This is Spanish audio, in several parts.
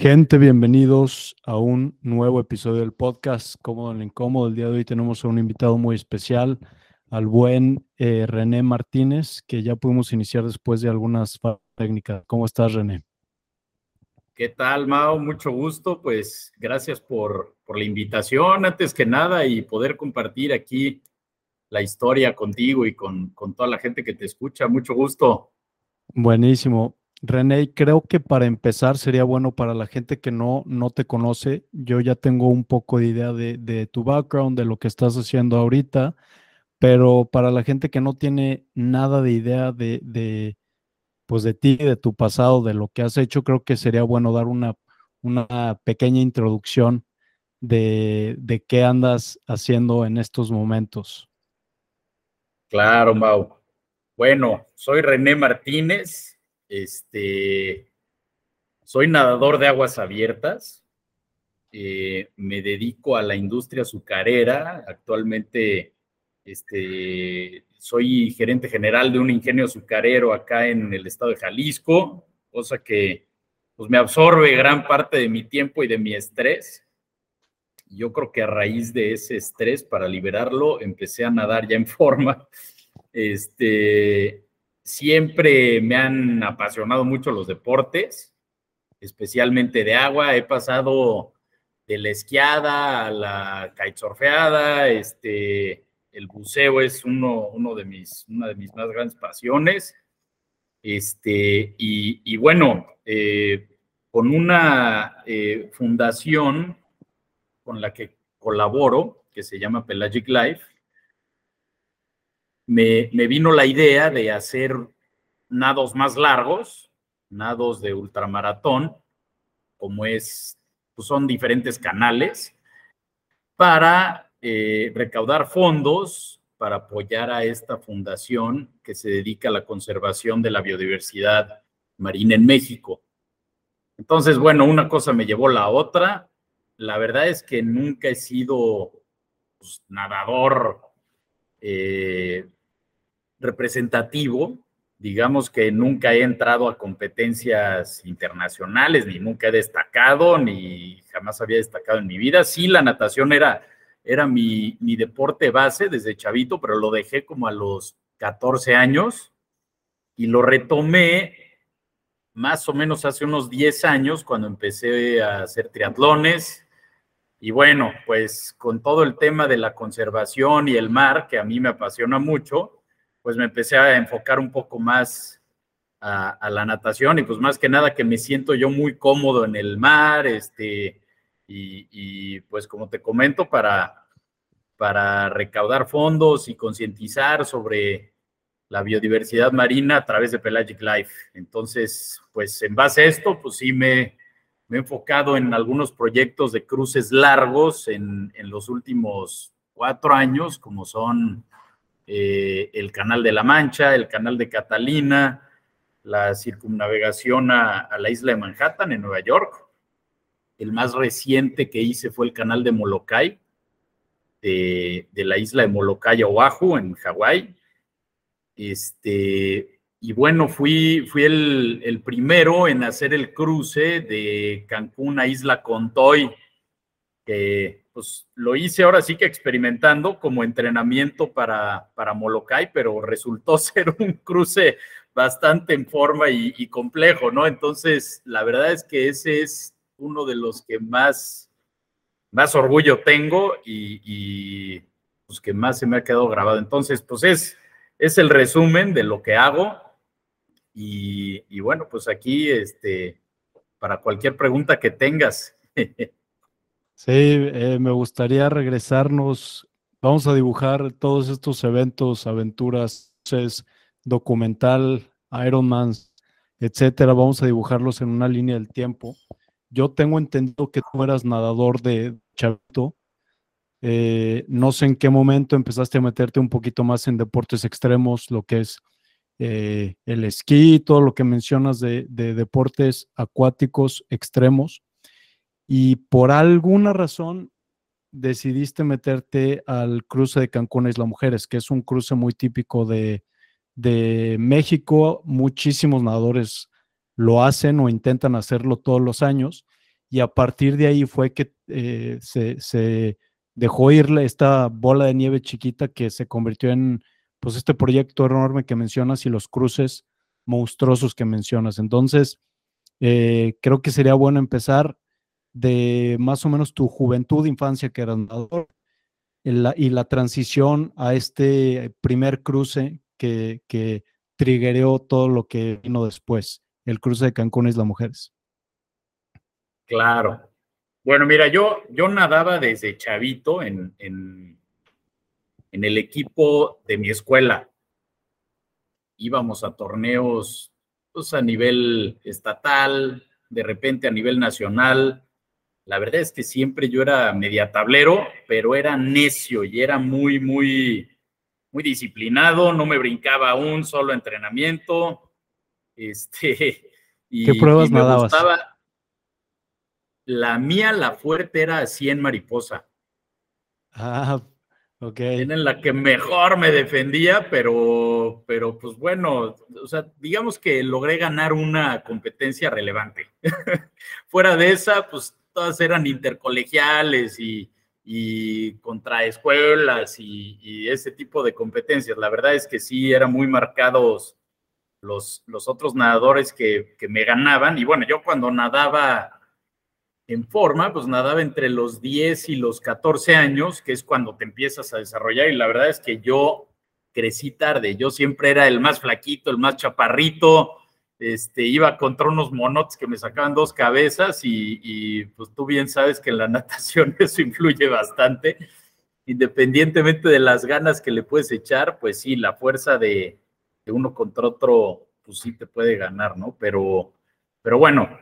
Gente, bienvenidos a un nuevo episodio del podcast Cómodo en el Incómodo. El día de hoy tenemos a un invitado muy especial, al buen eh, René Martínez, que ya pudimos iniciar después de algunas técnicas. ¿Cómo estás, René? ¿Qué tal, Mao? Mucho gusto. Pues gracias por, por la invitación, antes que nada, y poder compartir aquí la historia contigo y con, con toda la gente que te escucha. Mucho gusto. Buenísimo. René, creo que para empezar sería bueno para la gente que no, no te conoce. Yo ya tengo un poco de idea de, tu background, de lo que estás haciendo ahorita, pero para la gente que no tiene nada de idea de, de, pues de ti, de tu pasado, de lo que has hecho, creo que sería bueno dar una, una pequeña introducción de, de qué andas haciendo en estos momentos. Claro, Mau. Bueno, soy René Martínez, este, soy nadador de aguas abiertas. Eh, me dedico a la industria azucarera. Actualmente este, soy gerente general de un ingenio azucarero acá en el estado de Jalisco, cosa que pues, me absorbe gran parte de mi tiempo y de mi estrés. Yo creo que a raíz de ese estrés, para liberarlo, empecé a nadar ya en forma. Este, Siempre me han apasionado mucho los deportes, especialmente de agua. He pasado de la esquiada a la kitesurfeada, este, el buceo es uno, de mis, una de mis más grandes pasiones. Este, y, bueno, eh, con una eh, fundación con la que colaboro, que se llama Pelagic Life, me, vino la idea de hacer nados más largos, nados de ultramaratón, como es, pues son diferentes canales, para eh, recaudar fondos para apoyar a esta fundación que se dedica a la conservación de la biodiversidad marina en México. Entonces, bueno, una cosa me llevó la otra. La verdad es que nunca he sido pues, nadador eh, representativo, digamos que nunca he entrado a competencias internacionales, ni nunca he destacado, ni jamás había destacado en mi vida. Sí, la natación era, era mi, mi deporte base desde chavito, pero lo dejé como a los 14 años y lo retomé más o menos hace unos 10 años cuando empecé a hacer triatlones. Y bueno, pues con todo el tema de la conservación y el mar, que a mí me apasiona mucho, pues me empecé a enfocar un poco más a, la natación y pues más que nada que me siento yo muy cómodo en el mar, este, y, pues como te comento, para, para recaudar fondos y concientizar sobre la biodiversidad marina a través de Pelagic Life. Entonces, pues en base a esto, pues sí me, me he enfocado en algunos proyectos de cruces largos en, en los últimos cuatro años, como son eh, el Canal de la Mancha, el Canal de Catalina, la circunnavegación a, la isla de Manhattan en Nueva York. El más reciente que hice fue el Canal de Molokai, de, la isla de Molokai, Oahu, en Hawái. Este, y bueno, fui, fui el, el, primero en hacer el cruce de Cancún a Isla Contoy, que pues lo hice ahora sí que experimentando como entrenamiento para, para Molokai, pero resultó ser un cruce bastante en forma y, complejo, ¿no? Entonces, la verdad es que ese es uno de los que más, más orgullo tengo y, pues que más se me ha quedado grabado. Entonces, pues es, es el resumen de lo que hago y, y bueno, pues aquí, este, para cualquier pregunta que tengas. Sí, eh, me gustaría regresarnos. Vamos a dibujar todos estos eventos, aventuras, documental, Ironman, etcétera. Vamos a dibujarlos en una línea del tiempo. Yo tengo entendido que tú eras nadador de chavito. Eh, no sé en qué momento empezaste a meterte un poquito más en deportes extremos, lo que es eh, el esquí, todo lo que mencionas de deportes acuáticos extremos y por alguna razón decidiste meterte al cruce de Cancún Isla Mujeres, que es un cruce muy típico de, México. Muchísimos nadadores lo hacen o intentan hacerlo todos los años. y a partir de ahí fue que eh, se, dejó ir esta bola de nieve chiquita que se convirtió en pues este proyecto enorme que mencionas y los cruces monstruosos que mencionas. Entonces, eh, creo que sería bueno empezar de más o menos tu juventud, infancia que eras nadador, y la transición a este primer cruce que, que triggereó todo lo que vino después, el cruce de Cancún Isla Mujeres. Claro. Bueno, mira, yo, yo nadaba desde chavito en, en, en el equipo de mi escuela. Íbamos a torneos pues, a nivel estatal, de repente a nivel nacional. La verdad es que siempre yo era media tablero, pero era necio y era muy, muy, muy disciplinado, no me brincaba un solo entrenamiento. Este, y, ¿Qué pruebas me Gustaba, la mía, la fuerte, era 100 mariposa. Ah, ok. en la que mejor me defendía, pero, pero pues bueno, o sea, digamos que logré ganar una competencia relevante. Fuera de esa, pues todas eran intercolegiales y, y contra escuelas y, ese tipo de competencias. La verdad es que sí, eran muy marcados los, los otros nadadores que, que me ganaban. Y bueno, yo cuando nadaba en forma, pues nadaba entre los 10 y los 14 años, que es cuando te empiezas a desarrollar. Y la verdad es que yo crecí tarde. Yo siempre era el más flaquito, el más chaparrito. Este, iba contra unos monotes que me sacaban dos cabezas y, pues tú bien sabes que en la natación eso influye bastante. Independientemente de las ganas que le puedes echar, pues sí, la fuerza de, de uno contra otro, pues sí te puede ganar, ¿no? Pero, pero bueno,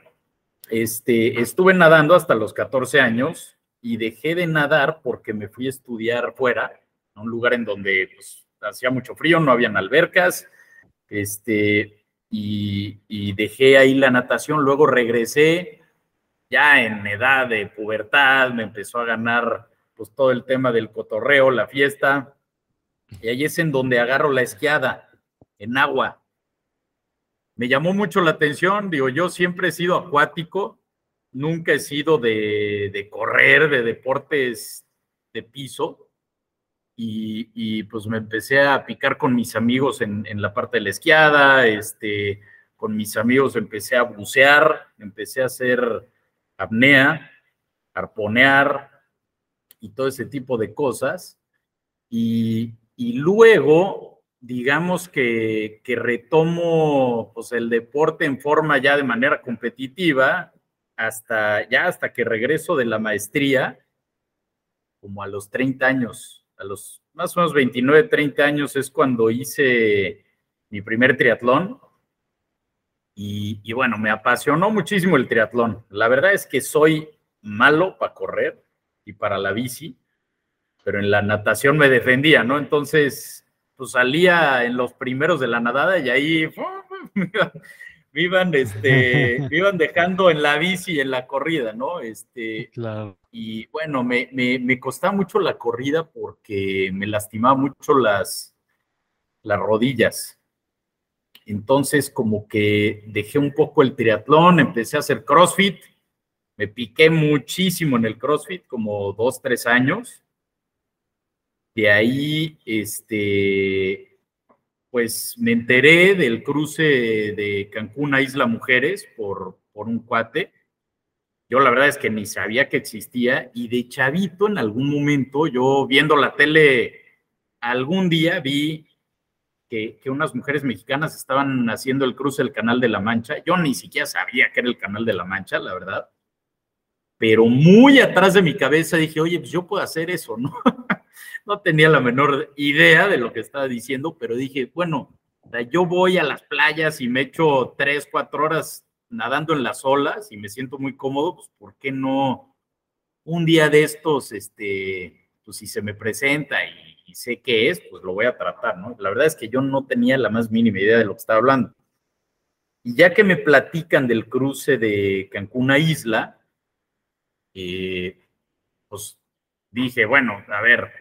este, estuve nadando hasta los 14 años y dejé de nadar porque me fui a estudiar fuera, a un lugar en donde pues, hacía mucho frío, no habían albercas, este, y, dejé ahí la natación, luego regresé ya en edad de pubertad, me empezó a ganar pues todo el tema del cotorreo, la fiesta, y ahí es en donde agarro la esquiada, en agua, me llamó mucho la atención, digo, yo siempre he sido acuático, nunca he sido de, correr, de deportes de piso, y, pues me empecé a picar con mis amigos en, la parte de la esquiada, este, con mis amigos empecé a bucear, empecé a hacer apnea, arponear y todo ese tipo de cosas. Y, y luego digamos que, retomo pues, el deporte en forma ya de manera competitiva hasta ya hasta que regreso de la maestría, como a los 30 años, a los más o menos 29, 30 años es cuando hice mi primer triatlón. Y, y bueno, me apasionó muchísimo el triatlón. La verdad es que soy malo para correr y para la bici, pero en la natación me defendía, ¿no? Entonces, pues salía en los primeros de la nadada y ahí me iban, este, me iban dejando en la bici y en la corrida, ¿no? Este, claro. Y bueno, me, me, costaba mucho la corrida porque me lastimaba mucho las, las rodillas. Entonces, como que dejé un poco el triatlón, empecé a hacer CrossFit, me piqué muchísimo en el CrossFit, como dos, tres años de ahí, este, pues me enteré del cruce de Cancún a Isla Mujeres por, por un cuate. Yo la verdad es que ni sabía que existía y de chavito en algún momento, yo viendo la tele, algún día vi que, que, unas mujeres mexicanas estaban haciendo el cruce del Canal de la Mancha. Yo ni siquiera sabía que era el Canal de la Mancha, la verdad. Pero muy atrás de mi cabeza dije, oye, pues yo puedo hacer eso, ¿no? no tenía la menor idea de lo que estaba diciendo, pero dije, bueno, yo voy a las playas y me echo tres, cuatro horas nadando en las olas y me siento muy cómodo, pues ¿por qué no un día de estos, este, pues si se me presenta y, sé qué es, pues lo voy a tratar, ¿no? La verdad es que yo no tenía la más mínima idea de lo que estaba hablando. Y ya que me platican del cruce de Cancún a Isla, eh, pues dije, bueno, a ver,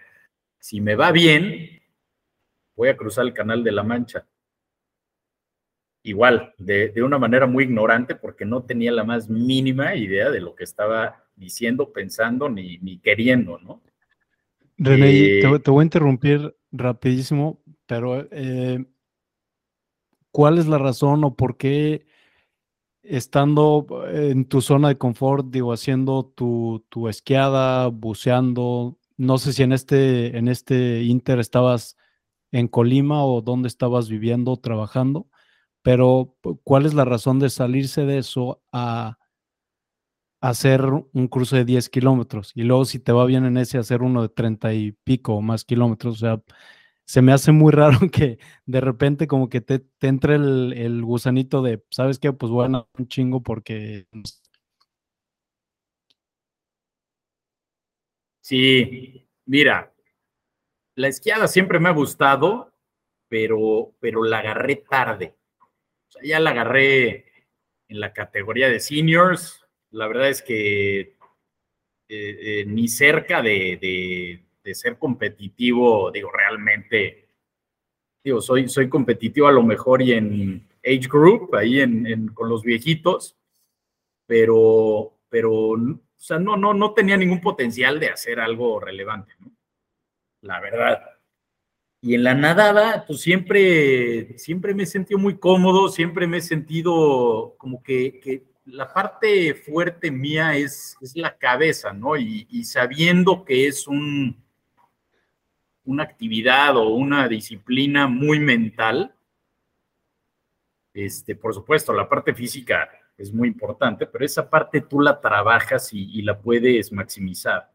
si me va bien, voy a cruzar el Canal de la Mancha. igual, de, una manera muy ignorante, porque no tenía la más mínima idea de lo que estaba diciendo, pensando, ni, ni queriendo, ¿no? René, te, te, voy a interrumpir rapidísimo, pero eh, ¿cuál es la razón o por qué estando en tu zona de confort, digo, haciendo tu, tu esquiada, buceando, no sé si en este, en este Inter estabas en Colima o dónde estabas viviendo, trabajando, pero ¿cuál es la razón de salirse de eso a hacer un cruce de 10 kilómetros? Y luego si te va bien en ese, hacer uno de 30 y pico o más kilómetros. O sea, se me hace muy raro que de repente como que te, entre el, gusanito de, ¿sabes qué? Pues bueno, un chingo porque... Sí, mira, la esquiada siempre me ha gustado, pero, pero la agarré tarde. Ya la agarré en la categoría de seniors. La verdad es que eh, eh, ni cerca de, ser competitivo, digo, realmente, digo, soy, soy competitivo a lo mejor y en age group, ahí en, con los viejitos, pero, pero, o sea, no, no, no tenía ningún potencial de hacer algo relevante, ¿no? La verdad. Y en la nadada, pues siempre, siempre me he sentido muy cómodo, siempre me he sentido como que, la parte fuerte mía es, la cabeza, ¿no? Y, sabiendo que es un, una actividad o una disciplina muy mental, este, por supuesto, la parte física es muy importante, pero esa parte tú la trabajas y, y la puedes maximizar.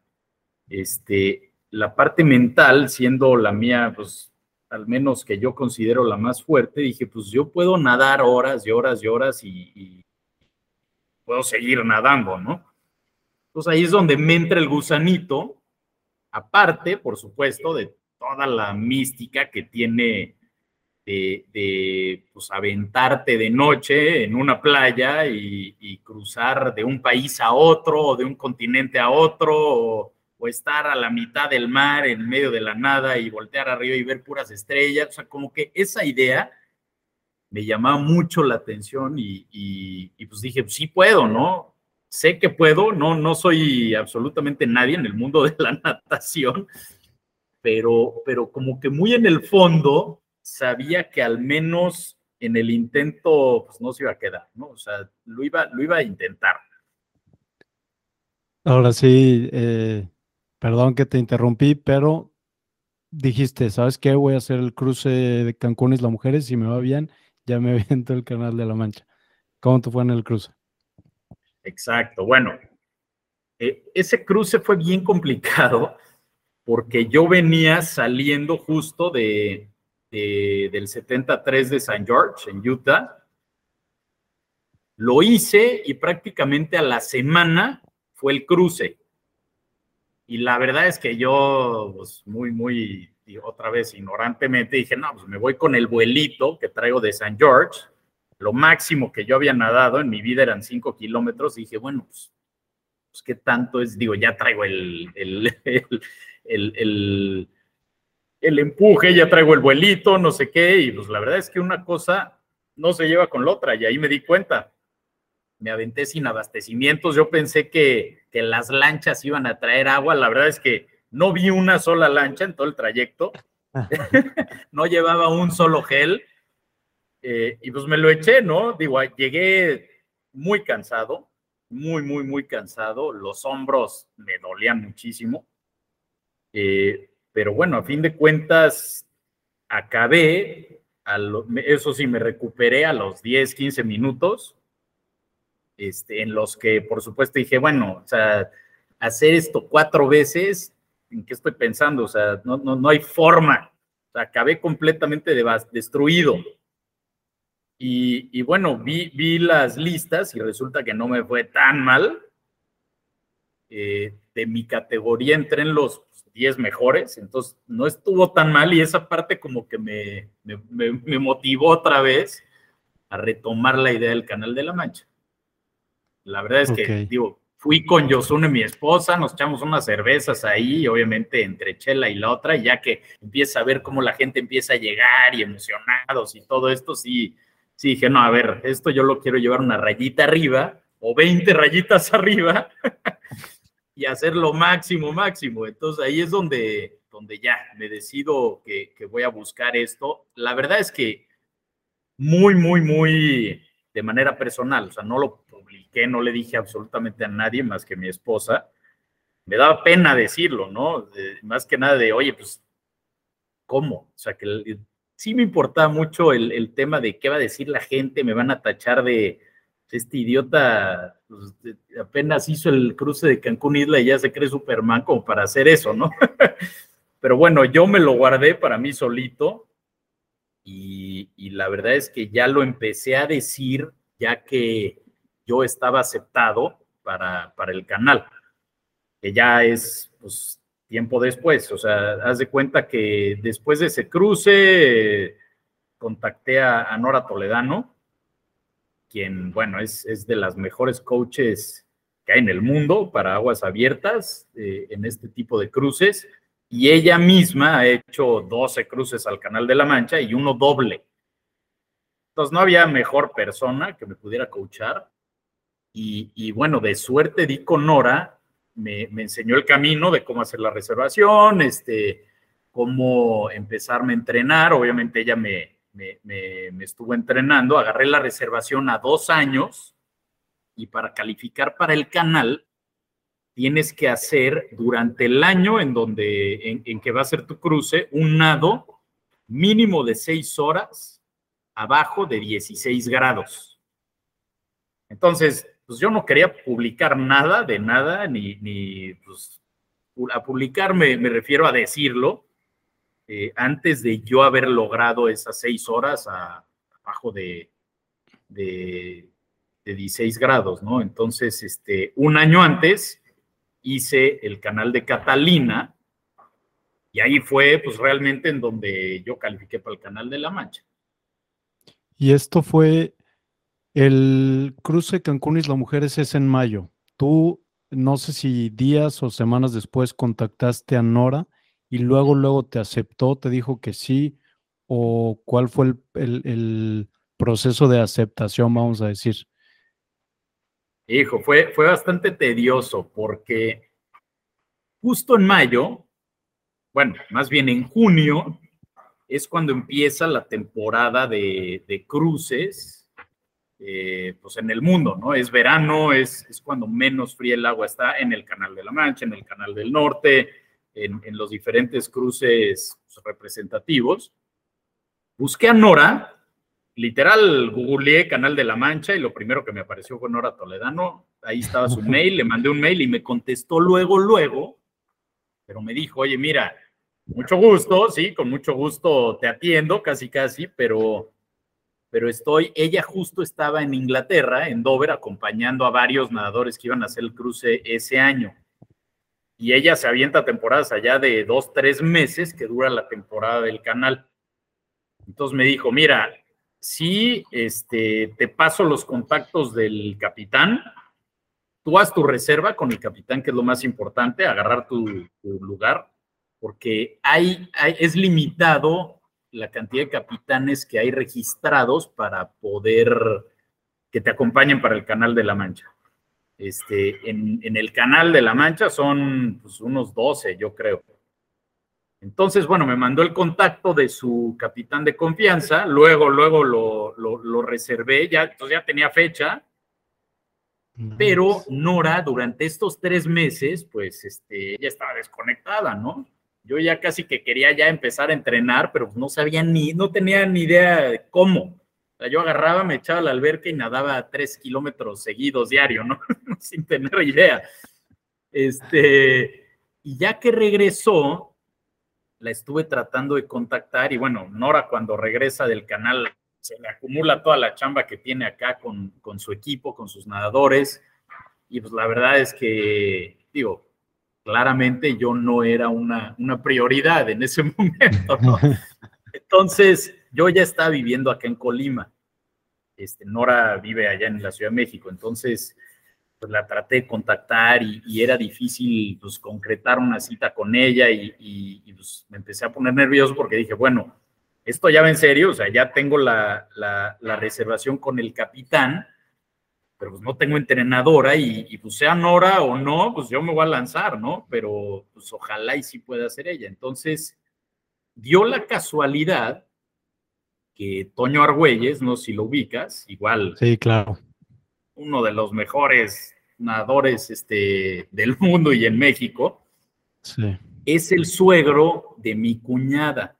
Este, la parte mental, siendo la mía, pues al menos que yo considero la más fuerte, dije, pues yo puedo nadar horas y horas y horas y, puedo seguir nadando, ¿no? Entonces ahí es donde me entra el gusanito, aparte, por supuesto, de toda la mística que tiene de, pues, aventarte de noche en una playa y, y, cruzar de un país a otro o de un continente a otro o, o estar a la mitad del mar en medio de la nada y voltear arriba y ver puras estrellas. O sea, como que esa idea me llamaba mucho la atención y, pues dije, sí puedo, ¿no? Sé que puedo, no, no soy absolutamente nadie en el mundo de la natación, pero, pero como que muy en el fondo sabía que al menos en el intento pues no se iba a quedar, ¿no? O sea, lo iba, lo iba a intentar. Ahora sí, eh, Perdón que te interrumpí, pero dijiste, ¿sabes qué? Voy a hacer el cruce de Cancún y las mujeres, si me va bien, ya me aviento el canal de la Mancha. ¿Cómo te fue en el cruce? Exacto, bueno, eh, ese cruce fue bien complicado porque yo venía saliendo justo de, del 73 de St. George en Utah. Lo hice y prácticamente a la semana fue el cruce. Y la verdad es que yo, pues muy, muy, otra vez ignorantemente, dije, no, pues me voy con el vuelito que traigo de San George. Lo máximo que yo había nadado en mi vida eran cinco kilómetros. dije, bueno, pues, pues, ¿qué tanto es? Digo, ya traigo el, el, el, empuje, ya traigo el vuelito, no sé qué. Y pues la verdad es que una cosa no se lleva con la otra. Y ahí me di cuenta me aventé sin abastecimientos. Yo pensé que, las lanchas iban a traer agua. La verdad es que no vi una sola lancha en todo el trayecto. no llevaba un solo gel. Eh, y pues me lo eché, ¿no? Digo, llegué muy cansado, muy, muy, muy cansado. Los hombros me dolían muchísimo. Eh, pero bueno, a fin de cuentas, acabé, eso sí, me recuperé a los 10, 15 minutos este, en los que por supuesto dije, bueno, o sea, hacer esto cuatro veces, ¿en qué estoy pensando? O sea, no, no, no hay forma. O sea, acabé completamente destruido. Y, bueno, vi, vi, las listas y resulta que no me fue tan mal. Eh, de mi categoría entré en los 10 mejores, entonces no estuvo tan mal y esa parte como que me, me, me motivó otra vez a retomar la idea del Canal de la Mancha. La verdad es que, digo, fui con Yosune, mi esposa, nos echamos unas cervezas ahí, obviamente entre Chela y la otra, ya que empieza a ver cómo la gente empieza a llegar y emocionados y todo esto, sí, sí dije, no, a ver, esto yo lo quiero llevar una rayita arriba o 20 rayitas arriba y hacer lo máximo, máximo. Entonces ahí es donde, donde ya me decido que, que voy a buscar esto. La verdad es que muy, muy, muy de manera personal, o sea, no lo publiqué, no le dije absolutamente a nadie más que mi esposa. Me daba pena decirlo, ¿no? más que nada de, oye, pues, ¿cómo? O sea, que sí me importaba mucho el, el, tema de qué va a decir la gente, me van a tachar de este idiota, pues, apenas hizo el cruce de Cancún Isla y ya se cree Superman como para hacer eso, ¿no? Pero bueno, yo me lo guardé para mí solito y, la verdad es que ya lo empecé a decir ya que yo estaba aceptado para, para el canal, que ya es pues, tiempo después. O sea, haz de cuenta que después de ese cruce contacté a, Nora Toledano, quien, bueno, es, es, de las mejores coaches que hay en el mundo para aguas abiertas eh, en este tipo de cruces y ella misma ha hecho 12 cruces al Canal de la Mancha y uno doble. Entonces no había mejor persona que me pudiera coachar. Y, bueno, de suerte di con Nora, me, enseñó el camino de cómo hacer la reservación, este, cómo empezarme a entrenar. Obviamente ella me, me, me estuvo entrenando, agarré la reservación a dos años y para calificar para el canal tienes que hacer durante el año en donde en, que va a ser tu cruce un nado mínimo de seis horas abajo de 16 grados. Entonces, pues yo no quería publicar nada de nada, ni, ni pues, a publicar me, refiero a decirlo, eh, antes de yo haber logrado esas seis horas abajo de, de, de 16 grados, ¿no? Entonces, este, un año antes hice el canal de Catalina y ahí fue pues realmente en donde yo califiqué para el canal de La Mancha. Y esto fue el cruce Cancún Isla Mujeres es en mayo. Tú no sé si días o semanas después contactaste a Nora y luego, luego te aceptó, te dijo que sí, o cuál fue el, el proceso de aceptación, vamos a decir. Hijo, fue, fue bastante tedioso porque justo en mayo, bueno, más bien en junio, es cuando empieza la temporada de, cruces, eh, pues en el mundo, ¿no? Es verano, es, es, cuando menos fría el agua está en el Canal de la Mancha, en el Canal del Norte, en, en los diferentes cruces representativos. Busqué a Nora, literal, googleé Canal de la Mancha y lo primero que me apareció fue Nora Toledano. Ahí estaba su mail, le mandé un mail y me contestó luego, luego, pero me dijo, oye, mira, mucho gusto, sí, con mucho gusto te atiendo, casi, casi, pero, pero estoy, ella justo estaba en Inglaterra, en Dover, acompañando a varios nadadores que iban a hacer el cruce ese año. Y ella se avienta temporadas allá de dos, tres meses que dura la temporada del canal. Entonces me dijo, mira, sí, este, te paso los contactos del capitán, tú haz tu reserva con el capitán, que es lo más importante, agarrar tu, lugar, porque hay, es limitado la cantidad de capitanes que hay registrados para poder que te acompañen para el Canal de la Mancha. Este, en, el Canal de la Mancha son pues, unos 12, yo creo. Entonces, bueno, me mandó el contacto de su capitán de confianza, luego, luego lo, reservé, ya, entonces ya tenía fecha, pero Nora durante estos tres meses, pues, este, ella estaba desconectada, ¿no? Yo ya casi que quería ya empezar a entrenar, pero no sabía ni, no tenía ni idea de cómo. Sea, yo agarraba, me echaba a la alberca y nadaba tres kilómetros seguidos diario, ¿no? Sin tener idea. Este, y ya que regresó, la estuve tratando de contactar y bueno, Nora cuando regresa del canal se le acumula toda la chamba que tiene acá con, con su equipo, con sus nadadores y pues la verdad es que, digo, claramente yo no era una, una prioridad en ese momento, ¿no? Entonces, yo ya estaba viviendo acá en Colima. Este, Nora vive allá en la Ciudad de México, entonces pues la traté de contactar y, era difícil pues concretar una cita con ella y, pues me empecé a poner nervioso porque dije, bueno, esto ya va en serio, o sea, ya tengo la, reservación con el capitán, pero pues no tengo entrenadora y, pues sea Nora o no, pues yo me voy a lanzar, ¿no? Pero pues ojalá y sí pueda ser ella. Entonces, dio la casualidad que Toño Argüelles, no sé si lo ubicas, igual. Sí, claro. Uno de los mejores nadadores este, del mundo y en México. Sí. Es el suegro de mi cuñada.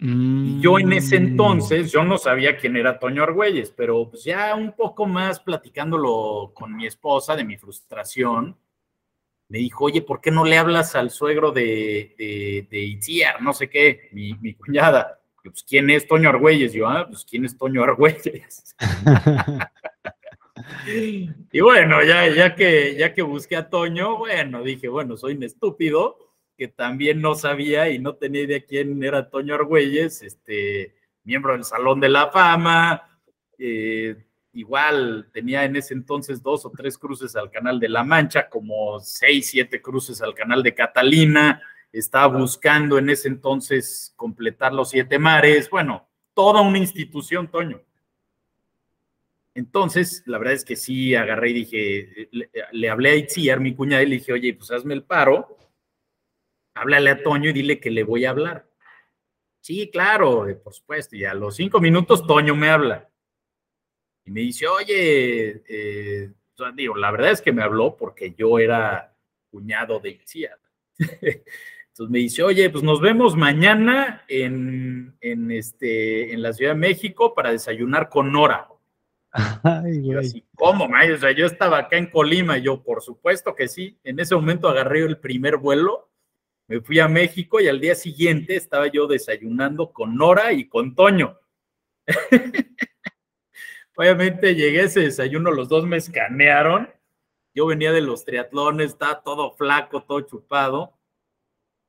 Y yo en ese mm. entonces, yo no sabía quién era Toño Argüelles, pero pues ya un poco más platicándolo con mi esposa de mi frustración, me dijo, oye, ¿por qué no le hablas al suegro de, de, Itziar, no sé qué, mi, mi cuñada? Pues, ¿quién es Toño Argüelles? Yo, ah, pues, ¿quién es Toño Argüelles? y bueno, ya, ya, que, ya que busqué a Toño, bueno, dije, bueno, soy un estúpido, que también no sabía y no tenía idea quién era Toño Argüelles, este, miembro del Salón de la Fama, eh, igual tenía en ese entonces dos o tres cruces al Canal de la Mancha, como seis, siete cruces al Canal de Catalina, estaba buscando en ese entonces completar los siete mares, bueno, toda una institución, Toño. Entonces, la verdad es que sí, agarré y dije, le, hablé a Itziar, mi cuñada, y le dije, oye, pues hazme el paro, háblale a Toño y dile que le voy a hablar. Sí, claro, por supuesto. Y a los cinco minutos Toño me habla. Y me dice, oye, eh, digo, la verdad es que me habló porque yo era cuñado de Ixia. Entonces me dice, oye, pues nos vemos mañana en, este, en la Ciudad de México para desayunar con Nora. Ay, yo así, ¿cómo, O sea, yo estaba acá en Colima, y yo, por supuesto que sí. En ese momento agarré el primer vuelo me fui a México y al día siguiente estaba yo desayunando con Nora y con Toño. Obviamente llegué a ese desayuno, los dos me escanearon. Yo venía de los triatlones, estaba todo flaco, todo chupado.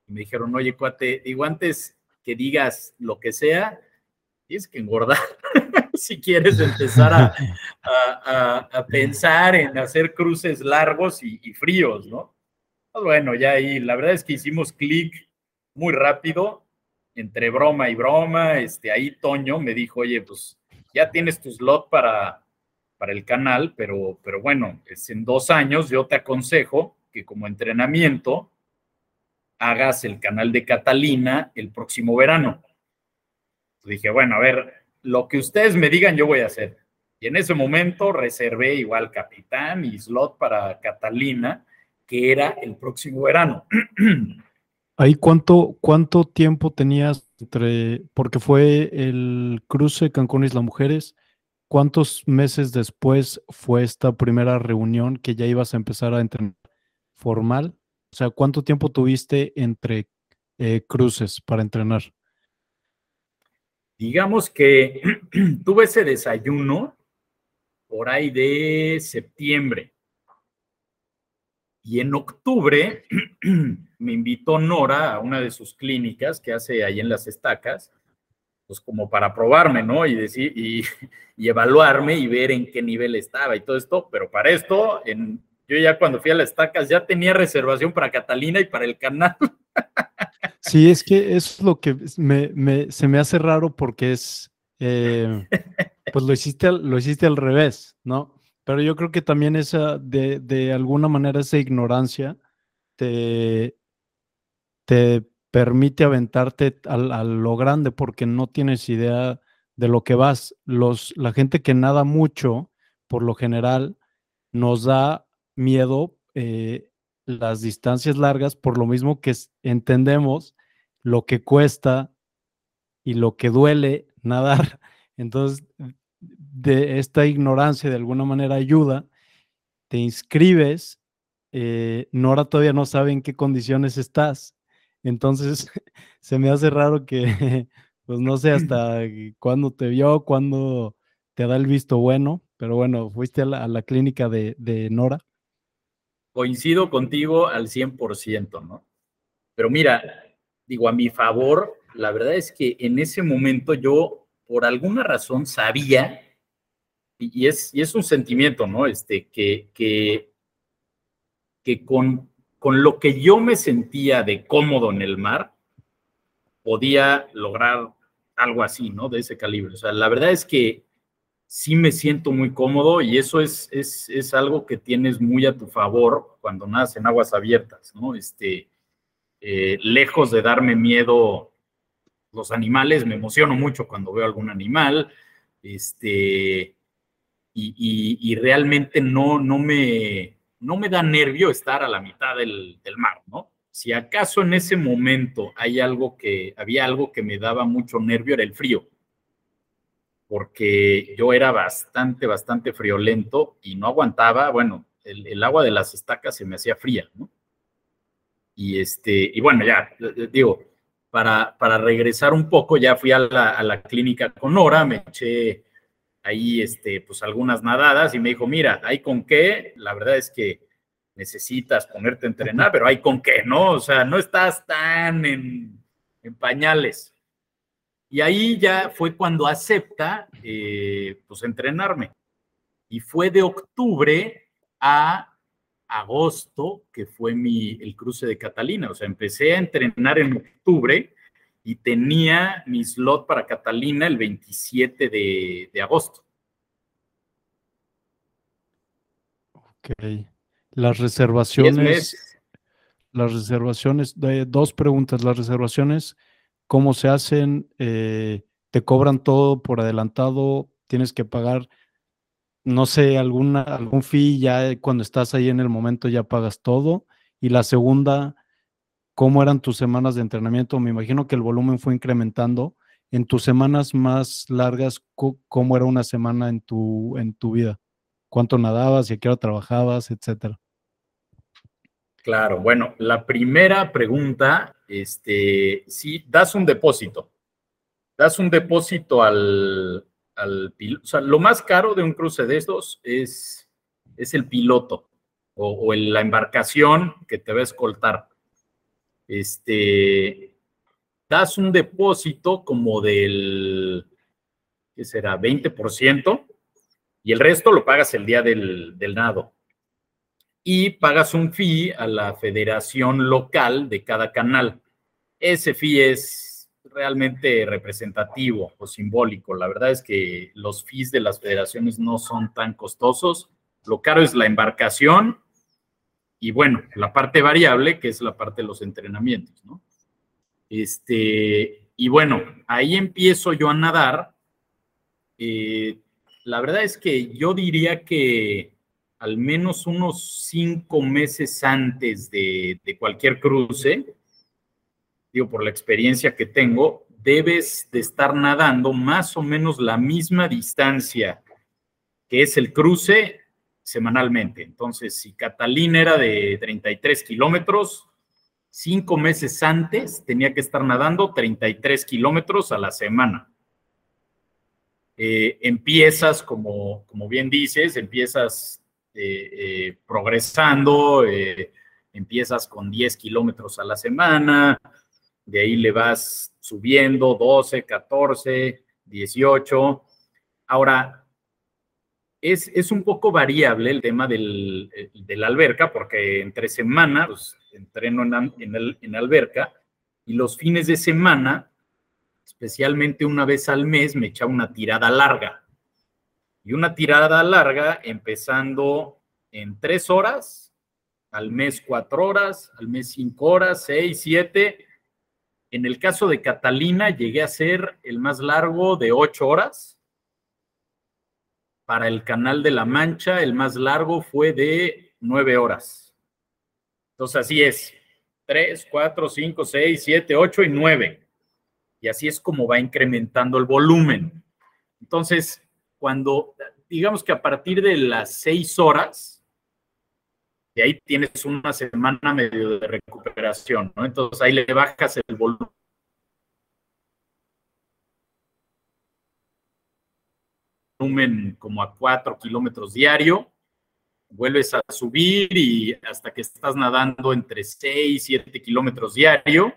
Me dijeron, oye, cuate, digo, antes que digas lo que sea, tienes que engordar. si quieres empezar a, pensar en hacer cruces largos y fríos, ¿no? Pues bueno, ya ahí, la verdad es que hicimos clic muy rápido, entre broma y broma, este, ahí Toño me dijo, oye, pues ya tienes tu slot para, para el canal, pero, pero bueno, es en dos años yo te aconsejo que como entrenamiento hagas el canal de Catalina el próximo verano. dije, bueno, a ver, lo que ustedes me digan yo voy a hacer. Y en ese momento reservé igual capitán y slot para Catalina que era el próximo verano. ¿Ahí cuánto, cuánto tiempo tenías entre, porque fue el cruce Cancún Isla Mujeres, cuántos meses después fue esta primera reunión que ya ibas a empezar a entrenar formal? O sea, ¿cuánto tiempo tuviste entre eh, cruces para entrenar? Digamos que tuve ese desayuno por ahí de septiembre. Y en octubre me invitó Nora a una de sus clínicas que hace ahí en las estacas, pues como para probarme, ¿no? Y decir, y, evaluarme y ver en qué nivel estaba y todo esto. Pero para esto, en, yo ya cuando fui a las estacas ya tenía reservación para Catalina y para el canal. Sí, es que es lo que me, se me hace raro porque es, eh, pues lo hiciste, lo hiciste al revés, ¿no? Pero yo creo que también esa, de, de alguna manera, esa ignorancia te, te permite aventarte a, lo grande porque no tienes idea de lo que vas. Los, la gente que nada mucho, por lo general, nos da miedo eh, las distancias largas, por lo mismo que entendemos lo que cuesta y lo que duele nadar. Entonces, de esta ignorancia de alguna manera ayuda, te inscribes, eh, Nora todavía no sabe en qué condiciones estás, entonces se me hace raro que, pues no sé hasta cuándo te vio, cuándo te da el visto bueno, pero bueno, fuiste a la, clínica de, de, Nora. Coincido contigo al 100%, ¿no? Pero mira, digo, a mi favor, la verdad es que en ese momento yo, por alguna razón, sabía y es, y es un sentimiento, ¿no? Este, que, que, con, con lo que yo me sentía de cómodo en el mar, podía lograr algo así, ¿no? De ese calibre. O sea, la verdad es que sí me siento muy cómodo y eso es, es, algo que tienes muy a tu favor cuando nadas en aguas abiertas, ¿no? Este, eh, lejos de darme miedo los animales, me emociono mucho cuando veo algún animal, este, y, realmente no, no, me, no me da nervio estar a la mitad del, del mar, ¿no? Si acaso en ese momento hay algo que, había algo que me daba mucho nervio, era el frío porque yo era bastante, bastante friolento y no aguantaba, bueno, el, agua de las estacas se me hacía fría, ¿no? Y este, y bueno, ya, digo, para, para regresar un poco, ya fui a la, clínica con Nora, me eché ahí, este, pues algunas nadadas y me dijo, mira, hay con qué, la verdad es que necesitas ponerte a entrenar, pero hay con qué, ¿no? O sea, no estás tan en, en pañales. Y ahí ya fue cuando acepta, eh, pues, entrenarme. Y fue de octubre a agosto, que fue mi, el cruce de Catalina. O sea, empecé a entrenar en octubre y tenía mi slot para Catalina el 27 de, agosto. Ok. Las reservaciones. Las reservaciones, dos preguntas. Las reservaciones cómo se hacen, eh, te cobran todo por adelantado, tienes que pagar, no sé, alguna, algún fee, ya cuando estás ahí en el momento ya pagas todo. Y la segunda, ¿cómo eran tus semanas de entrenamiento? Me imagino que el volumen fue incrementando. En tus semanas más largas, ¿cómo era una semana en tu, en tu vida? ¿Cuánto nadabas y a qué hora trabajabas, etcétera? Claro, bueno, la primera pregunta, este, si das un depósito, das un depósito al, al piloto, o sea, lo más caro de un cruce de estos es, es el piloto o, la embarcación que te va a escoltar. Este, das un depósito como del, ¿qué será? 20% y el resto lo pagas el día del, del nado y pagas un fee a la federación local de cada canal. Ese fee es realmente representativo o simbólico. La verdad es que los fees de las federaciones no son tan costosos. Lo caro es la embarcación y bueno, la parte variable, que es la parte de los entrenamientos, ¿no? Este, y bueno, ahí empiezo yo a nadar. Eh, la verdad es que yo diría que al menos unos cinco meses antes de, cualquier cruce, digo, por la experiencia que tengo, debes de estar nadando más o menos la misma distancia que es el cruce semanalmente. Entonces, si Catalina era de 33 kilómetros, cinco meses antes tenía que estar nadando 33 kilómetros a la semana. Eh, empiezas, como, como bien dices, empiezas eh, eh, progresando, eh, empiezas con 10 kilómetros a la semana, de ahí le vas subiendo 12, 14, 18. Ahora, es, un poco variable el tema del, de la alberca, porque entre semana pues, entreno en, el, en alberca y los fines de semana, especialmente una vez al mes, me echa una tirada larga y una tirada larga empezando en tres horas, al mes cuatro horas, al mes cinco horas, seis, siete. En el caso de Catalina llegué a ser el más largo de ocho horas. Para el Canal de la Mancha, el más largo fue de nueve horas. Entonces así es. Tres, cuatro, cinco, seis, siete, ocho y nueve. Y así es como va incrementando el volumen. Entonces, cuando, digamos que a partir de las seis horas, de ahí tienes una semana medio de recuperación, ¿no? Entonces ahí le bajas el volumen. como a cuatro kilómetros diario, vuelves a subir y hasta que estás nadando entre seis, siete kilómetros diario,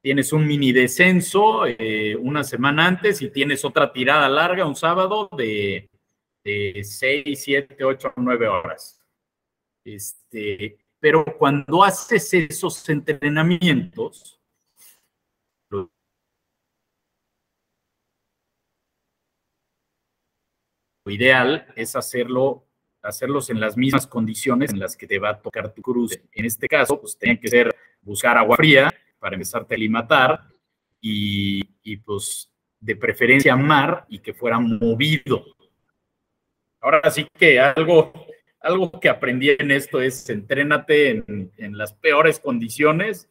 tienes un mini descenso eh, una semana antes y tienes otra tirada larga un sábado de, de 6, 7, 8, 9 horas. Este, pero cuando haces esos entrenamientos, lo ideal es hacerlo, hacerlos en las mismas condiciones en las que te va a tocar tu cruce. En este caso, pues tenía que ser buscar agua fría, para empezar a aclimatar y, y pues de preferencia mar y que fuera movido. Ahora sí que algo, algo que aprendí en esto es entrénate en, las peores condiciones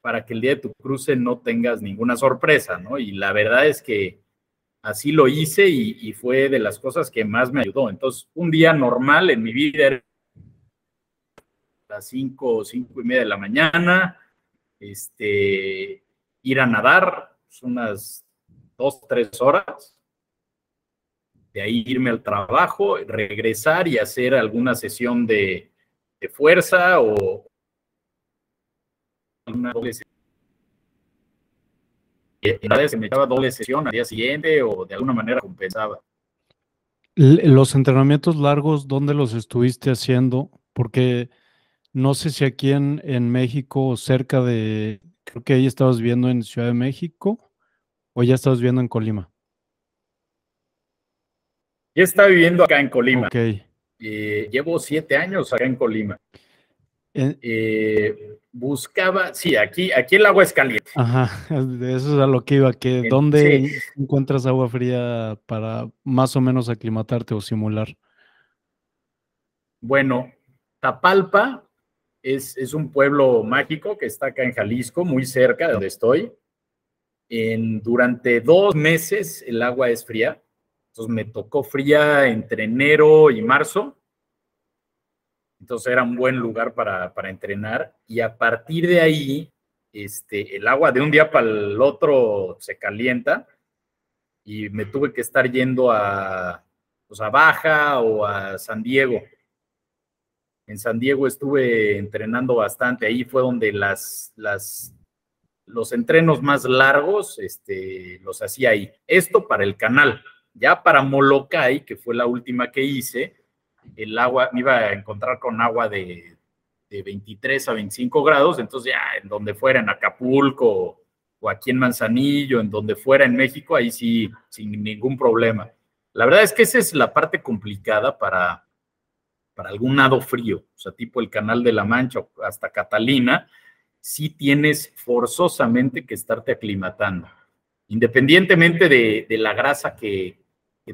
para que el día de tu cruce no tengas ninguna sorpresa, ¿no? Y la verdad es que así lo hice y, fue de las cosas que más me ayudó. Entonces, un día normal en mi vida era las 5 o 5 y media de la mañana, este, ir a nadar pues, unas dos, tres horas, de ahí irme al trabajo, regresar y hacer alguna sesión de, de fuerza o una doble sesión se me echaba doble sesión al día siguiente o de alguna manera compensaba. Los entrenamientos largos, ¿dónde los estuviste haciendo? Porque no sé si aquí en, en México, cerca de, creo que ahí estabas viendo en Ciudad de México o ya estabas viendo en Colima. Ya estaba viviendo acá en Colima. Ok. Eh, llevo siete años acá en Colima. Eh, buscaba, sí, aquí, aquí el agua es caliente. Ajá, eso es a lo que iba, que ¿dónde encuentras agua fría para más o menos aclimatarte o simular? Bueno, Tapalpa es, es, un pueblo mágico que está acá en Jalisco, muy cerca de donde estoy. En, durante dos meses el agua es fría, entonces me tocó fría entre enero y marzo entonces era un buen lugar para, entrenar y a partir de ahí, este, el agua de un día para el otro se calienta y me tuve que estar yendo a, pues a Baja o a San Diego. En San Diego estuve entrenando bastante, ahí fue donde las, los entrenos más largos este, los hacía ahí. Esto para el canal. Ya para Molokai, que fue la última que hice, el agua, me iba a encontrar con agua de, 23 a 25 grados, entonces ya en donde fuera, en Acapulco o aquí en Manzanillo, en donde fuera en México, ahí sí, sin ningún problema. La verdad es que esa es la parte complicada para, para algún nado frío, o sea, tipo el Canal de la Mancha hasta Catalina, sí tienes forzosamente que estarte aclimatando. Independientemente de, la grasa que,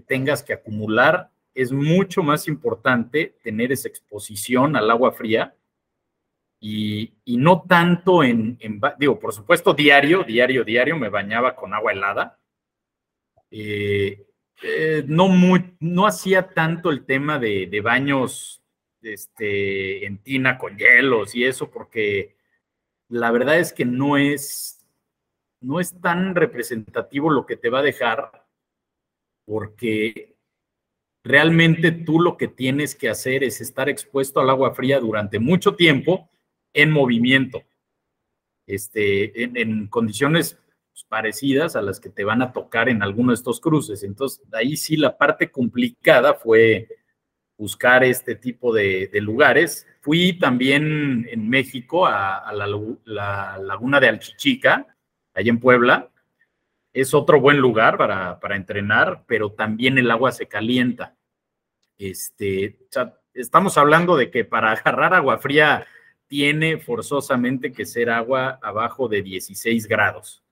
tengas que acumular, es mucho más importante tener esa exposición al agua fría y, no tanto en, digo, por supuesto, diario, diario, diario me bañaba con agua helada. Eh, eh, no, no hacía tanto el tema de, baños este, en tina con hielos y eso, porque la verdad es que no es, no es tan representativo lo que te va a dejar, porque realmente tú lo que tienes que hacer es estar expuesto al agua fría durante mucho tiempo en movimiento, este, en, condiciones pues, parecidas a las que te van a tocar en alguno de estos cruces. Entonces, ahí sí la parte complicada fue buscar este tipo de, lugares. Fui también en México a, la, la, laguna de Alchichica, allá en Puebla, es otro buen lugar para, entrenar, pero también el agua se calienta. Este, estamos hablando de que para agarrar agua fría tiene forzosamente que ser agua abajo de 16 grados.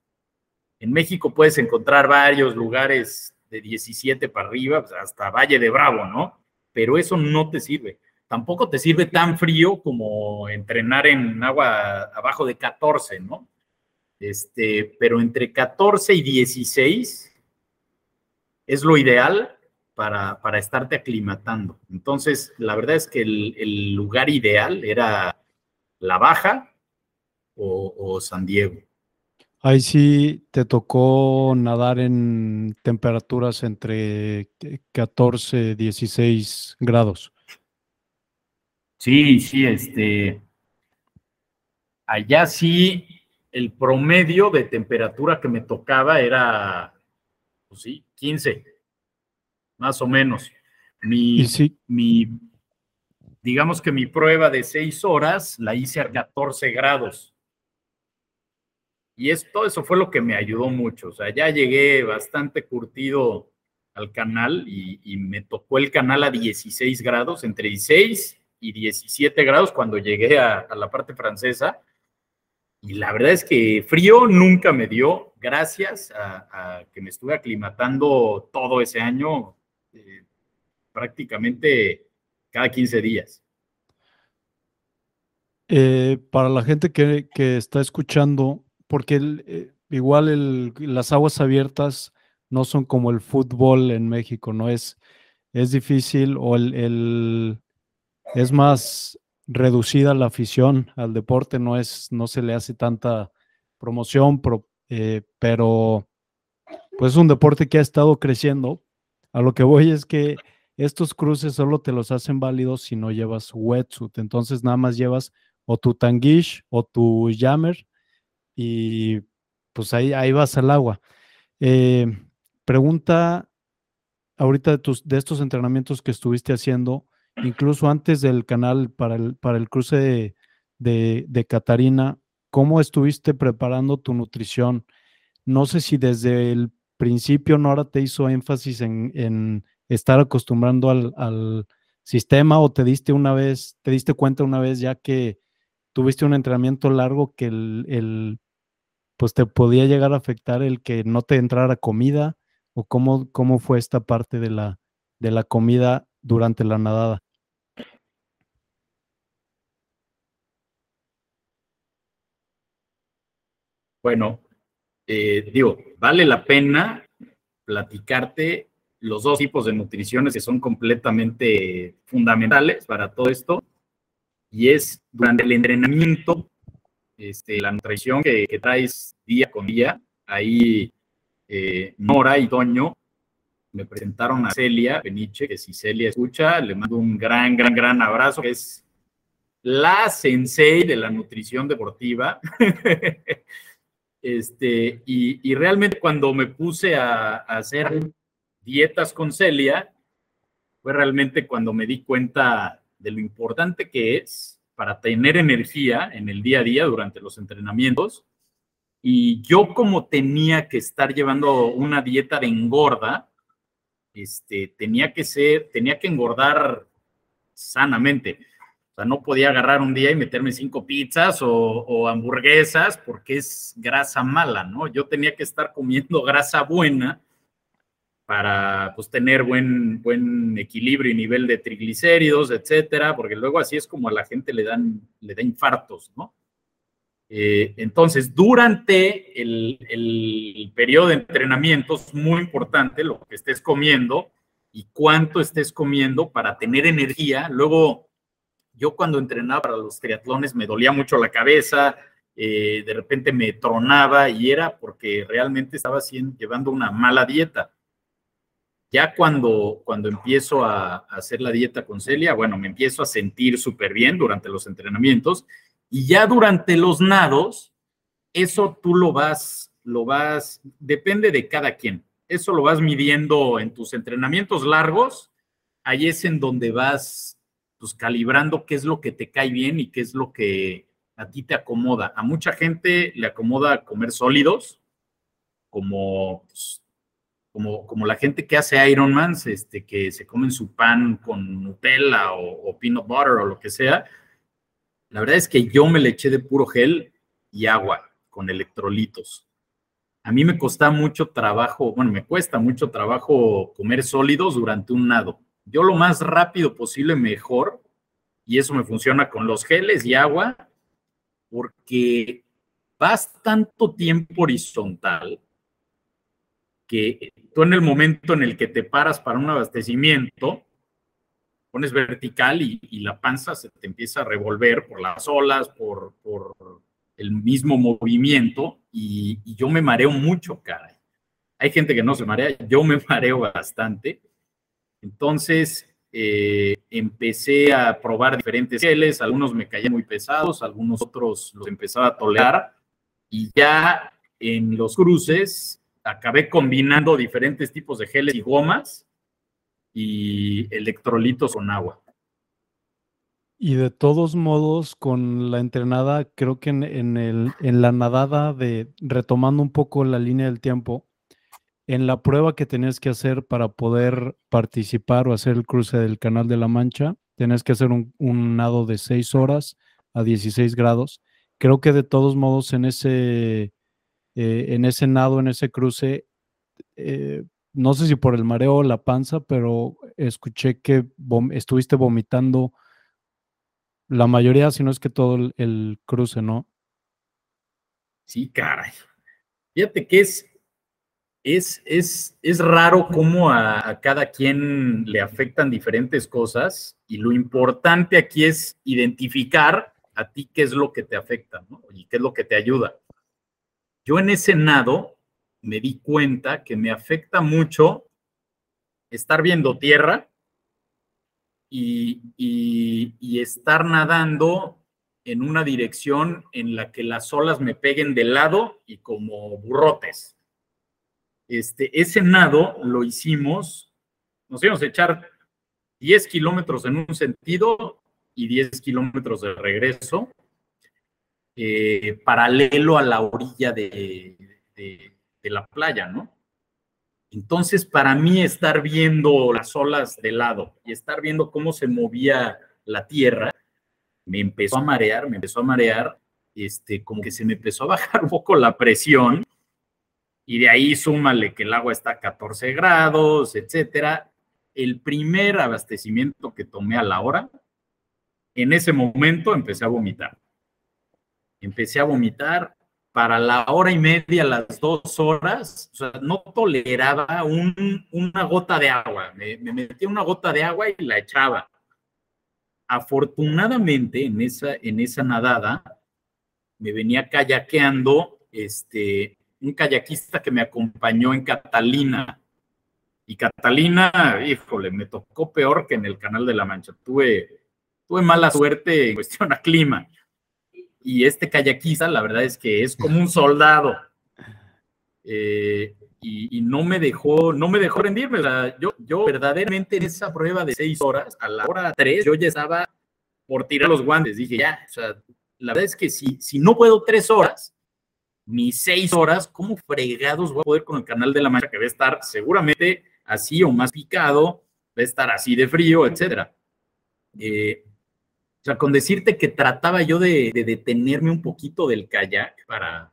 En México puedes encontrar varios lugares de 17 para arriba, pues, hasta Valle de Bravo, ¿no? Pero eso no te sirve. Tampoco te sirve tan frío como entrenar en agua abajo de 14, ¿no? Este, pero entre 14 y 16 es lo ideal para, estarte aclimatando. Entonces, la verdad es que el, lugar ideal era La Baja o, San Diego. Ahí sí te tocó nadar en temperaturas entre 14, y 16 grados. Sí, sí, este. Allá sí el promedio de temperatura que me tocaba era, pues sí, 15, más o menos. Mi, mi, digamos que mi prueba de 6 horas la hice a 14 grados. Y esto, eso fue lo que me ayudó mucho. O sea, ya llegué bastante curtido al canal y, me tocó el canal a 16 grados, entre 16 y 17 grados cuando llegué a, la parte francesa. Y la verdad es que frío nunca me dio, gracias a, que me estuve aclimatando todo ese año, eh, prácticamente cada 15 días. Eh, para la gente que, está escuchando, porque eh, igual las aguas abiertas no son como el fútbol en México, ¿no? Es, es difícil o el, es más reducida la afición al deporte, no, es, no se le hace tanta promoción, eh, pero pues es un deporte que ha estado creciendo. A lo que voy es que estos cruces solo te los hacen válidos si no llevas wetsuit, entonces nada más llevas o tu tanguish o tu jammer y pues ahí, ahí vas al agua. Eh, Pregunta ahorita de, tus, de estos entrenamientos que estuviste haciendo, incluso antes del canal para el, para el cruce de, de, Catarina, ¿cómo estuviste preparando tu nutrición? No sé si desde el principio Nora te hizo énfasis en, en estar acostumbrando al, al, sistema o te diste una vez, te diste cuenta una vez ya que tuviste un entrenamiento largo que el pues te podía llegar a afectar el que no te entrara comida o cómo, cómo fue esta parte de la, de la comida durante la nadada? Bueno, eh, digo, vale la pena platicarte los dos tipos de nutriciones que son completamente fundamentales para todo esto. Y es durante el entrenamiento, este, la nutrición que, que traes día con día. Ahí eh, Nora y Toño me presentaron a Celia Beniche, que si Celia escucha, le mando un gran, gran, gran abrazo, es la sensei de la nutrición deportiva. este, y, realmente cuando me puse a, hacer dietas con Celia, fue realmente cuando me di cuenta de lo importante que es para tener energía en el día a día durante los entrenamientos y yo como tenía que estar llevando una dieta de engorda, este, tenía que ser, tenía que engordar sanamente. O sea, no podía agarrar un día y meterme cinco pizzas o, hamburguesas porque es grasa mala, ¿no? Yo tenía que estar comiendo grasa buena para pues, tener buen, buen equilibrio y nivel de triglicéridos, etcétera, porque luego así es como a la gente le dan, le da infartos, ¿no? Eh, entonces, durante el, periodo de entrenamiento es muy importante lo que estés comiendo y cuánto estés comiendo para tener energía. Luego, yo cuando entrenaba para los triatlones me dolía mucho la cabeza, eh, de repente me tronaba y era porque realmente estaba llevando una mala dieta. Ya cuando, cuando empiezo a, hacer la dieta con Celia, bueno, me empiezo a sentir súper bien durante los entrenamientos y ya durante los nados, eso tú lo vas, lo vas, depende de cada quien. Eso lo vas midiendo en tus entrenamientos largos. Ahí es en donde vas pues, calibrando qué es lo que te cae bien y qué es lo que a ti te acomoda. A mucha gente le acomoda comer sólidos, como, pues, como, como la gente que hace Ironmans, este, que se comen su pan con Nutella o, peanut butter o lo que sea la verdad es que yo me le eché de puro gel y agua con electrolitos. A mí me cuesta mucho trabajo, bueno, me cuesta mucho trabajo comer sólidos durante un nado. Yo lo más rápido posible mejor, y eso me funciona con los geles y agua, porque vas tanto tiempo horizontal que tú en el momento en el que te paras para un abastecimiento, pones vertical y, la panza se te empieza a revolver por las olas, por, el mismo movimiento y, yo me mareo mucho, caray. Hay gente que no se marea, yo me mareo bastante. Entonces eh, empecé a probar diferentes geles, algunos me caían muy pesados, algunos otros los empezaba a tolerar y ya en los cruces acabé combinando diferentes tipos de geles y gomas y electrolitos con agua. Y de todos modos, con la entrenada, creo que en, el, en la nadada de retomando un poco la línea del tiempo, en la prueba que tenías que hacer para poder participar o hacer el cruce del Canal de la Mancha, tenías que hacer un, nado de 6 horas a 16 grados. Creo que de todos modos en ese, eh, en ese nado, en ese cruce, eh, no sé si por el mareo o la panza, pero escuché que estuviste vomitando la mayoría, si no es que todo el cruce, ¿no? Sí, caray. Fíjate que es, es, es, es raro cómo a, cada quien le afectan diferentes cosas y lo importante aquí es identificar a ti qué es lo que te afecta ¿no? y qué es lo que te ayuda. Yo en ese nado me di cuenta que me afecta mucho estar viendo tierra y, y estar nadando en una dirección en la que las olas me peguen de lado y como burrotes. Este, ese nado lo hicimos, nos íbamos a echar 10 kilómetros en un sentido y 10 kilómetros de regreso, eh, paralelo a la orilla de, la playa, ¿no? Entonces, para mí estar viendo las olas de lado y estar viendo cómo se movía la tierra, me empezó a marear, me empezó a marear, este, como que se me empezó a bajar un poco la presión y de ahí súmale que el agua está a 14 grados, etcétera. El primer abastecimiento que tomé a la hora, en ese momento empecé a vomitar. Empecé a vomitar para la hora y media, las dos horas, o sea, no toleraba una gota de agua. Me, me metía una gota de agua y la echaba. Afortunadamente, en esa, en esa nadada, me venía kayakeando este, un kayakista que me acompañó en Catalina. Y Catalina, híjole, me tocó peor que en el Canal de la Mancha. Tuve, tuve mala suerte en cuestión a clima. Y este kayakista, la verdad es que es como un soldado. Eh, y, no me dejó, no me dejó rendirme. yo, yo verdaderamente en esa prueba de seis horas, a la hora tres, yo ya estaba por tirar los guantes. Dije, ya, la verdad es que si, si no puedo tres horas, ni seis horas, ¿cómo fregados voy a poder con el canal de la mancha que va a estar seguramente así o más picado, va a estar así de frío, etcétera? Eh, o sea, con decirte que trataba yo de, detenerme un poquito del kayak para,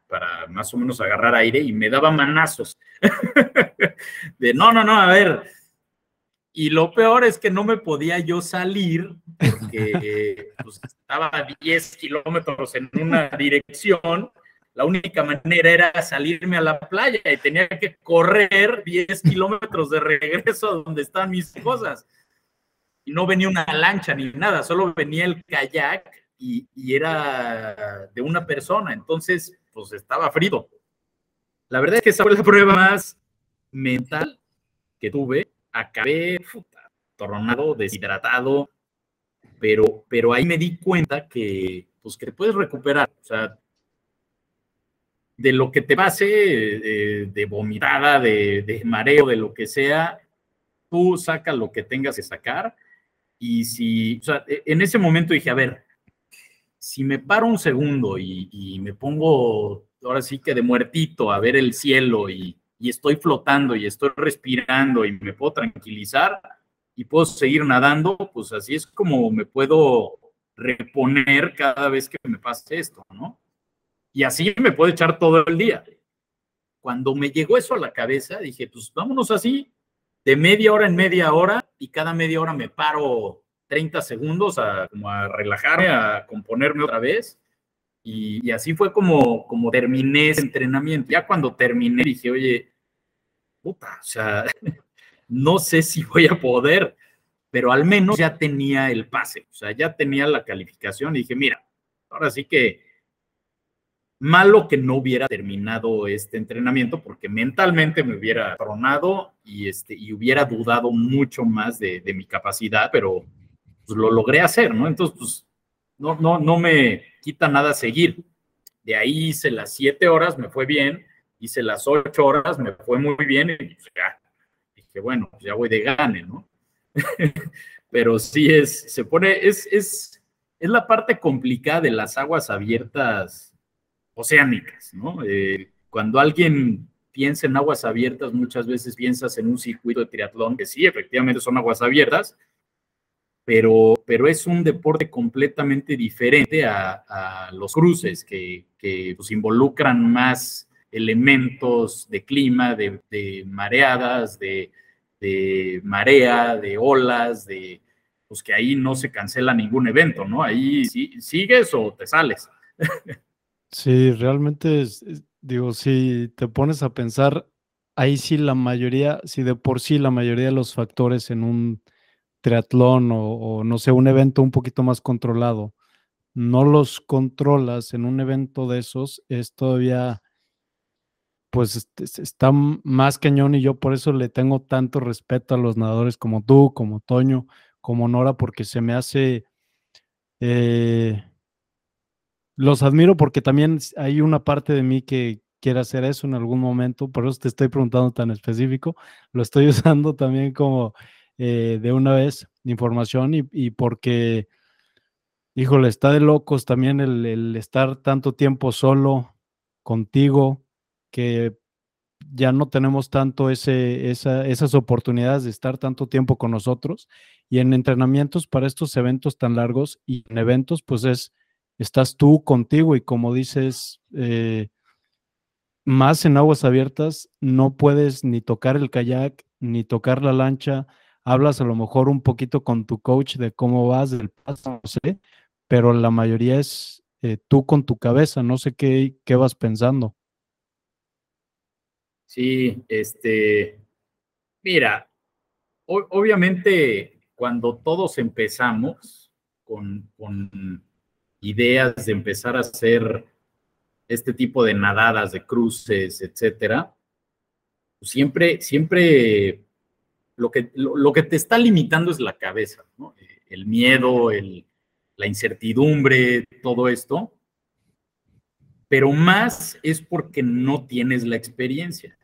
más o menos agarrar aire y me daba manazos. de no, no, no, a ver. Y lo peor es que no me podía yo salir porque pues, estaba a 10 kilómetros en una dirección. La única manera era salirme a la playa y tenía que correr 10 kilómetros de regreso a donde estaban mis cosas no venía una lancha ni nada, solo venía el kayak y, era de una persona, entonces pues estaba frío. La verdad es que esa fue la prueba más mental que tuve. Acabé puta, deshidratado, pero, pero ahí me di cuenta que pues que te puedes recuperar, o sea, de lo que te pase, de, de vomitada, de, de mareo, de lo que sea, tú saca lo que tengas que sacar y si, o sea, e, en ese momento dije, a ver, si me paro un segundo y, me pongo ahora sí que de muertito a ver el cielo y, estoy flotando y estoy respirando y me puedo tranquilizar y puedo seguir nadando, pues así es como me puedo reponer cada vez que me pase esto, ¿no? Y así me puedo echar todo el día. Cuando me llegó eso a la cabeza, dije, pues vámonos así, de media hora en media hora y cada media hora me paro 30 segundos a, como a relajarme, a componerme otra vez. Y, así fue como, como terminé ese entrenamiento. Ya cuando terminé dije, oye, puta, o sea, no sé si voy a poder, pero al menos ya tenía el pase, o sea, ya tenía la calificación y dije, mira, ahora sí que Malo que no hubiera terminado este entrenamiento porque mentalmente me hubiera tronado y, este, y hubiera dudado mucho más de, mi capacidad, pero pues, lo logré hacer, ¿no? Entonces, pues no, no, no me quita nada seguir. De ahí hice las siete horas, me fue bien, hice las ocho horas, me fue muy bien y pues, ya, dije, bueno, pues, ya voy de gane, ¿no? pero sí es, se pone, es, es, es la parte complicada de las aguas abiertas oceánicas. Eh, cuando alguien piensa en aguas abiertas, muchas veces piensas en un circuito de triatlón, que sí, efectivamente son aguas abiertas, pero, pero es un deporte completamente diferente a, los cruces, que, que pues, involucran más elementos de clima, de, mareadas, de, marea, de olas, de pues que ahí no se cancela ningún evento, ¿no? Ahí sigues o te sales. Sí, realmente, digo, si te pones a pensar, ahí sí la mayoría, si de por sí la mayoría de los factores en un triatlón o, no sé, un evento un poquito más controlado, no los controlas en un evento de esos, es todavía, pues está más cañón y yo por eso le tengo tanto respeto a los nadadores como tú, como Toño, como Nora, porque se me hace... Eh, los admiro porque también hay una parte de mí que quiere hacer eso en algún momento, por eso te estoy preguntando tan específico, lo estoy usando también como eh, de una vez información y, porque, híjole, está de locos también el, estar tanto tiempo solo contigo, que ya no tenemos tanto ese, esas oportunidades de estar tanto tiempo con nosotros. Y en entrenamientos para estos eventos tan largos y en eventos pues es, estás tú contigo y como dices, eh, más en aguas abiertas no puedes ni tocar el kayak, ni tocar la lancha, hablas a lo mejor un poquito con tu coach de cómo vas del paso, no sé, pero la mayoría es eh, tú con tu cabeza, no sé qué, qué vas pensando. Sí, este, mira, obviamente cuando todos empezamos con, con ideas de empezar a hacer este tipo de nadadas, de cruces, etcétera, siempre, siempre lo que, lo, que te está limitando es la cabeza, ¿no? El miedo, la incertidumbre, todo esto. Pero más es porque no tienes la experiencia.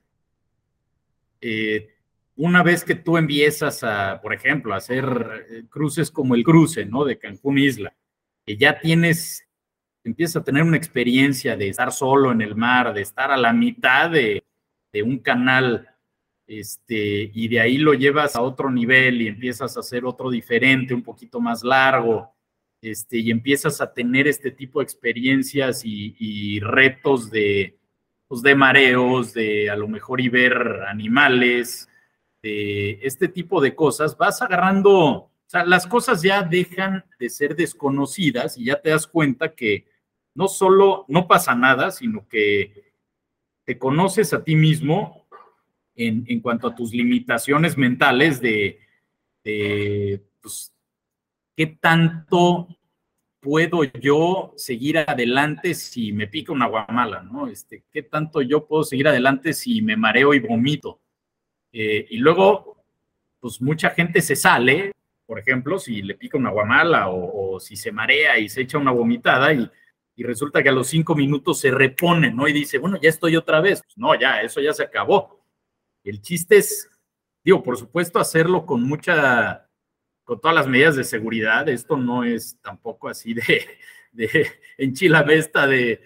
Eh, una vez que tú empiezas a, por ejemplo, a hacer eh, cruces como el cruce, ¿no? De Cancún Isla, que ya tienes, empiezas a tener una experiencia de estar solo en el mar, de estar a la mitad de, un canal este, y de ahí lo llevas a otro nivel y empiezas a hacer otro diferente, un poquito más largo, este, y empiezas a tener este tipo de experiencias y, retos de, pues, de mareos, de a lo mejor y ver animales, de este tipo de cosas, vas agarrando, o sea, las cosas ya dejan de ser desconocidas y ya te das cuenta que no solo no pasa nada, sino que te conoces a ti mismo en, cuanto a tus limitaciones mentales de, pues, qué tanto puedo yo seguir adelante si me pica una guamala, ¿no? Este, ¿Qué tanto yo puedo seguir adelante si me mareo y vomito? Eh, y luego, pues mucha gente se sale, por ejemplo, si le pica una guamala o, si se marea y se echa una vomitada y, resulta que a los cinco minutos se repone, ¿no? Y dice, bueno, ya estoy otra vez. Pues no, ya, eso ya se acabó. El chiste es, digo, por supuesto, hacerlo con mucha, con todas las medidas de seguridad. Esto no es tampoco así de, de enchilavesta de,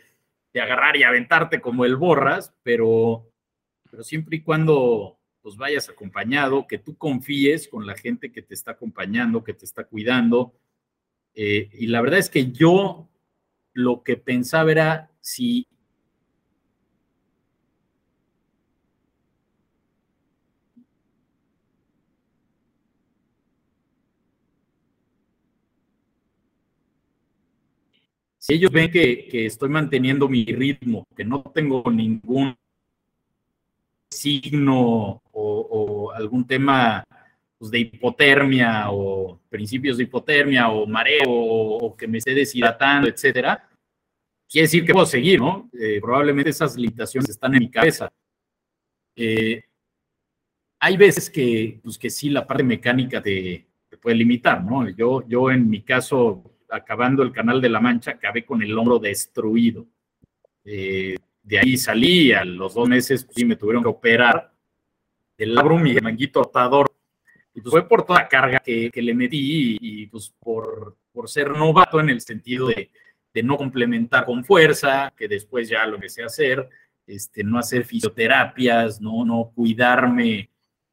de agarrar y aventarte como el borras, pero, pero siempre y cuando pues vayas acompañado, que tú confíes con la gente que te está acompañando, que te está cuidando. Eh, y la verdad es que yo lo que pensaba era si si ellos ven que, estoy manteniendo mi ritmo, que no tengo ningún signo o, algún tema pues, de hipotermia o principios de hipotermia o mareo o, que me esté deshidratando, etcétera, quiere decir que puedo seguir, ¿no? Eh, probablemente esas limitaciones están en mi cabeza. Eh, hay veces que, pues que sí, la parte mecánica te, te, puede limitar, ¿no? Yo, yo en mi caso, acabando el Canal de la Mancha, acabé con el hombro destruido. Eh, de ahí salí, a los dos meses pues, sí me tuvieron que operar el labrum y el manguito rotador. Y pues fue por toda la carga que, le metí y, pues por, por, ser novato en el sentido de, de, no complementar con fuerza, que después ya lo empecé a hacer, este, no hacer fisioterapias, no, no cuidarme,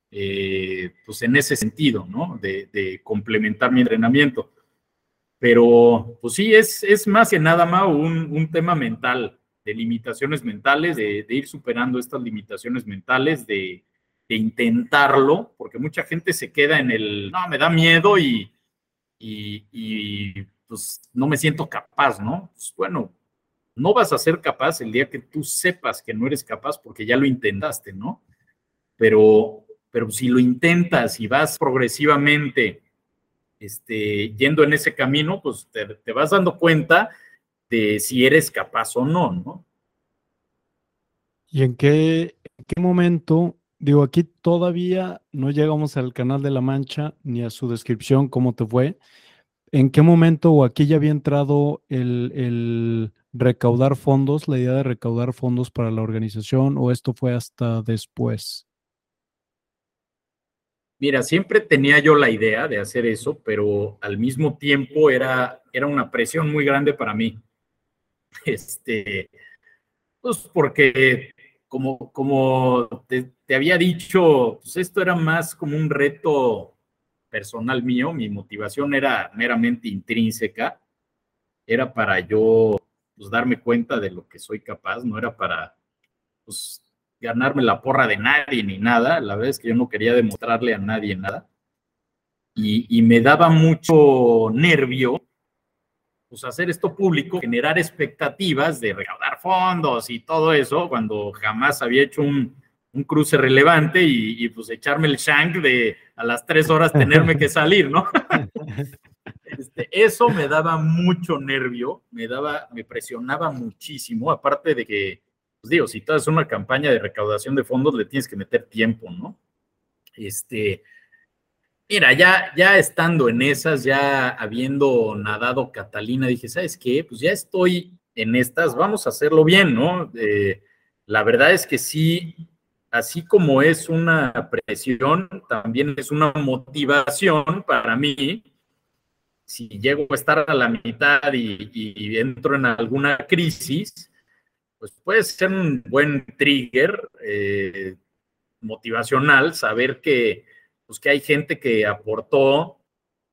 eh, pues en ese sentido, ¿no? De, complementar mi entrenamiento. Pero, pues sí, es, es más que nada más un, tema mental, de limitaciones mentales, de, ir superando estas limitaciones mentales, de, intentarlo, porque mucha gente se queda en el, no, me da miedo y, y, pues no me siento capaz, ¿no? Pues bueno, no vas a ser capaz el día que tú sepas que no eres capaz porque ya lo intentaste, ¿no? Pero, pero si lo intentas y vas progresivamente este, yendo en ese camino, pues te, vas dando cuenta de si eres capaz o no, ¿no? ¿Y en qué, en qué momento Digo, aquí todavía no llegamos al canal de la Mancha ni a su descripción, cómo te fue. ¿En qué momento o aquí ya había entrado el, recaudar fondos, la idea de recaudar fondos para la organización o esto fue hasta después? Mira, siempre tenía yo la idea de hacer eso, pero al mismo tiempo era, era una presión muy grande para mí. Este, pues porque como, como te, había dicho, pues esto era más como un reto personal mío, mi motivación era meramente intrínseca, era para yo pues, darme cuenta de lo que soy capaz, no era para pues, ganarme la porra de nadie ni nada, la verdad es que yo no quería demostrarle a nadie nada. Y, y me daba mucho nervio pues hacer esto público, generar expectativas de recaudar fondos y todo eso, cuando jamás había hecho un, cruce relevante y, pues echarme el shank de a las tres horas tenerme que salir, ¿no? Este, eso me daba mucho nervio, me daba, me presionaba muchísimo, aparte de que, pues digo, si tú haces una campaña de recaudación de fondos, le tienes que meter tiempo, ¿no? Este, Mira, ya, ya estando en esas, ya habiendo nadado Catalina, dije, ¿sabes qué? Pues ya estoy en estas, vamos a hacerlo bien, ¿no? Eh, la verdad es que sí, así como es una presión, también es una motivación para mí. Si llego a estar a la mitad y, entro en alguna crisis, pues puede ser un buen trigger eh, motivacional saber que pues que hay gente que aportó,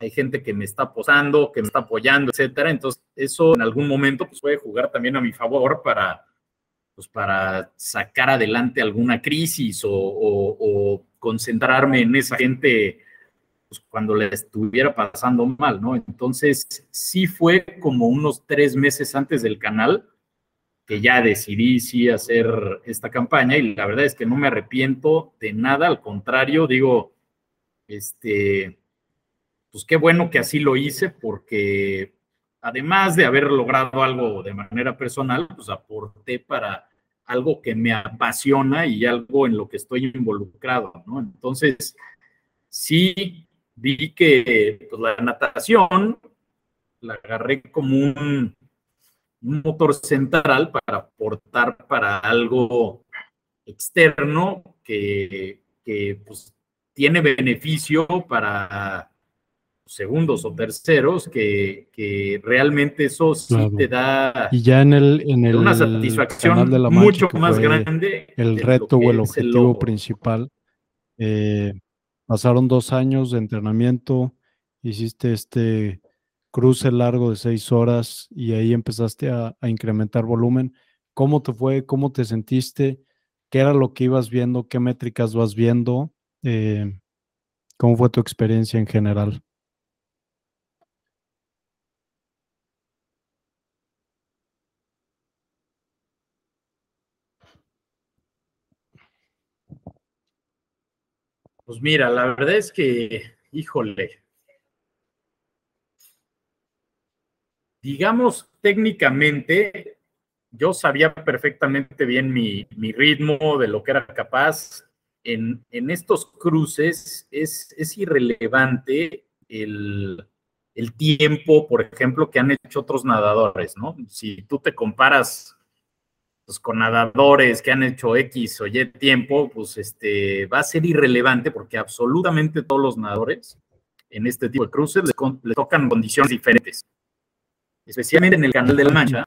hay gente que me está posando, que me está apoyando, etcétera. Entonces, eso en algún momento pues, puede jugar también a mi favor para, pues, para sacar adelante alguna crisis o, concentrarme en esa gente pues, cuando le estuviera pasando mal, ¿no? Entonces, sí fue como unos tres meses antes del canal que ya decidí sí hacer esta campaña y la verdad es que no me arrepiento de nada, al contrario, digo, este, pues qué bueno que así lo hice porque además de haber logrado algo de manera personal, pues aporté para algo que me apasiona y algo en lo que estoy involucrado, ¿no? Entonces, sí vi que pues, la natación la agarré como un, motor central para aportar para algo externo que, que pues, tiene beneficio para segundos o terceros que, realmente eso sí te da y ya en el en el una satisfacción de la mucho más grande el reto o el objetivo principal. Eh, pasaron dos años de entrenamiento hiciste este cruce largo de seis horas y ahí empezaste a, a incrementar volumen. Cómo te fue cómo te sentiste qué era lo que ibas viendo qué métricas vas viendo eh, ¿Cómo fue tu experiencia en general? Pues mira, la verdad es que, híjole, digamos técnicamente, yo sabía perfectamente bien mi, mi ritmo de lo que era capaz, en, estos cruces es, irrelevante el, tiempo, por ejemplo, que han hecho otros nadadores, ¿no? Si tú te comparas pues, con nadadores que han hecho X o Y tiempo, pues este, va a ser irrelevante porque absolutamente todos los nadadores en este tipo de cruces les, tocan condiciones diferentes. Especialmente en el Canal de la Mancha,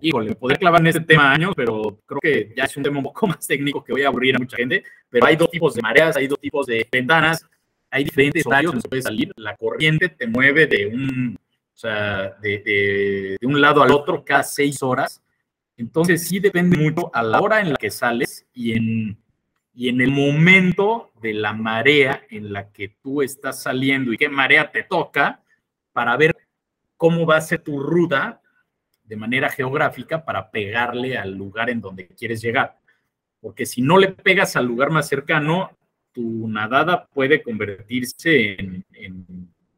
híjole, me podría clavar en este tema años, pero creo que ya es un tema un poco más técnico que voy a aburrir a mucha gente. Pero hay dos tipos de mareas, hay dos tipos de ventanas, hay diferentes horarios donde puedes salir. La corriente te mueve de un, o sea, de, de, de un lado al otro cada seis horas. Entonces sí depende mucho a la hora en la que sales y en, y en el momento de la marea en la que tú estás saliendo y qué marea te toca para ver cómo va a ser tu ruta de manera geográfica para pegarle al lugar en donde quieres llegar. Porque si no le pegas al lugar más cercano, tu nadada puede convertirse en,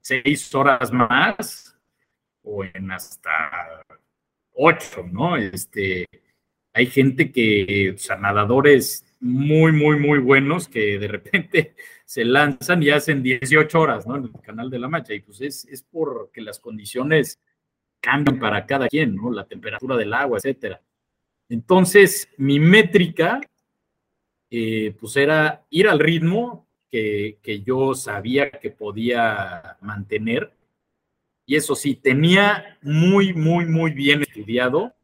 seis horas más o en hasta ocho, ¿no? Este, hay gente que, o sea, nadadores muy, muy, muy buenos que de repente se lanzan y hacen 18 horas, ¿no? En el Canal de la Mancha. Y pues es, es porque las condiciones cambian para cada quien, ¿no? La temperatura del agua, etcétera. Entonces, mi métrica, eh, pues era ir al ritmo que, yo sabía que podía mantener. Y eso sí, tenía muy, muy, muy bien estudiado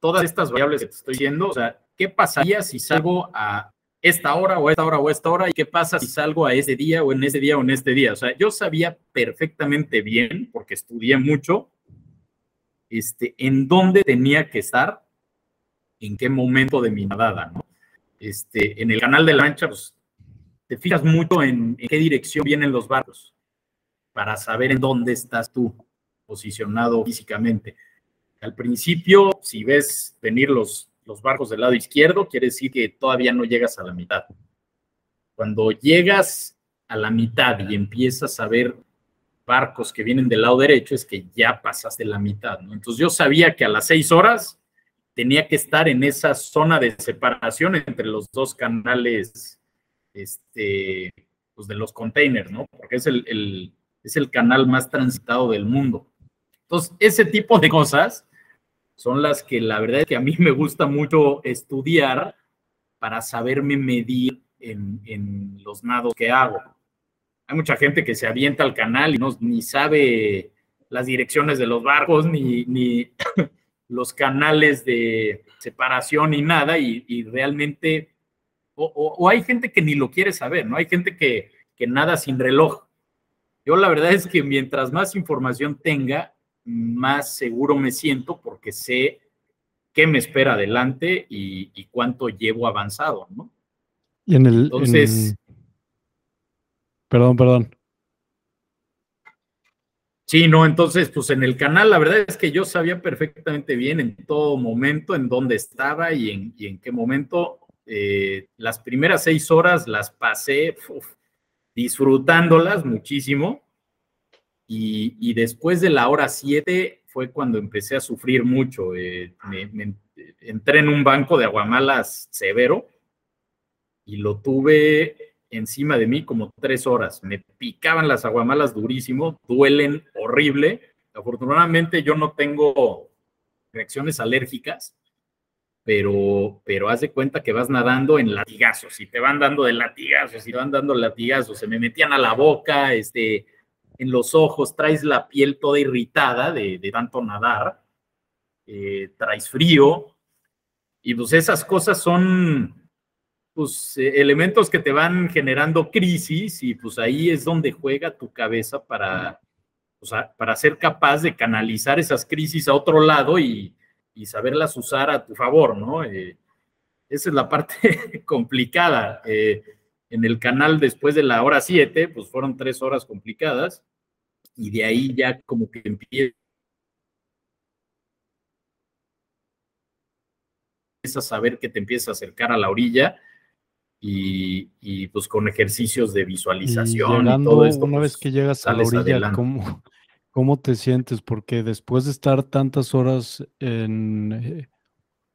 todas estas variables que te estoy diciendo. O sea, ¿qué pasaría si salgo a esta hora o esta hora o esta hora? ¿Y qué pasa si salgo a ese día o en ese día o en este día? O sea, yo sabía perfectamente bien, porque estudié mucho, este, en dónde tenía que estar, en qué momento de mi nadada, ¿no? Este, en el canal de la Mancha, pues, te fijas mucho en, en, qué dirección vienen los barcos para saber en dónde estás tú posicionado físicamente. Al principio, si ves venir los, los barcos del lado izquierdo, quiere decir que todavía no llegas a la mitad. Cuando llegas a la mitad y empiezas a ver barcos que vienen del lado derecho es que ya pasaste la mitad, ¿no? Entonces yo sabía que a las seis horas tenía que estar en esa zona de separación entre los dos canales, este, pues de los containers, ¿no? Porque es el, es el canal más transitado del mundo. Entonces, ese tipo de cosas son las que la verdad es que a mí me gusta mucho estudiar para saberme medir en, en los nados que hago hay mucha gente que se avienta al canal y no ni sabe las direcciones de los barcos, ni, ni los canales de separación, ni nada, y, y realmente, o, o, o, hay gente que ni lo quiere saber, ¿no? Hay gente que, que nada sin reloj. Yo la verdad es que mientras más información tenga, más seguro me siento porque sé qué me espera adelante y, y cuánto llevo avanzado, ¿no? Y en el, Entonces, en Perdón, perdón. Sí, no, entonces, pues en el canal, la verdad es que yo sabía perfectamente bien en todo momento en dónde estaba y en, qué momento. Eh, las primeras seis horas las pasé disfrutándolas muchísimo. Y, después de la hora siete fue cuando empecé a sufrir mucho. Eh, me, entré en un banco de aguamalas severo y lo tuve encima de mí como tres horas. Me picaban las aguamalas durísimo, duelen horrible. Afortunadamente yo no tengo reacciones alérgicas, pero, pero haz de cuenta que vas nadando en latigazos y te van dando de latigazos y te van dando latigazos. Se me metían a la boca, este, en los ojos, traes la piel toda irritada de, de tanto nadar, eh, traes frío. Y pues esas cosas son, pues, eh, elementos que te van generando crisis y pues ahí es donde juega tu cabeza para, para ser capaz de canalizar esas crisis a otro lado y, y saberlas usar a tu favor, ¿no? Eh, esa es la parte complicada. Eh, en el canal después de la hora 7, pues fueron tres horas complicadas y de ahí ya como que empieza a saber que te empieza a acercar a la orilla y, y, pues con ejercicios de visualización y, y todo esto. Una pues, vez que llegas a la orilla, ¿cómo, ¿cómo, te sientes? Porque después de estar tantas horas en eh,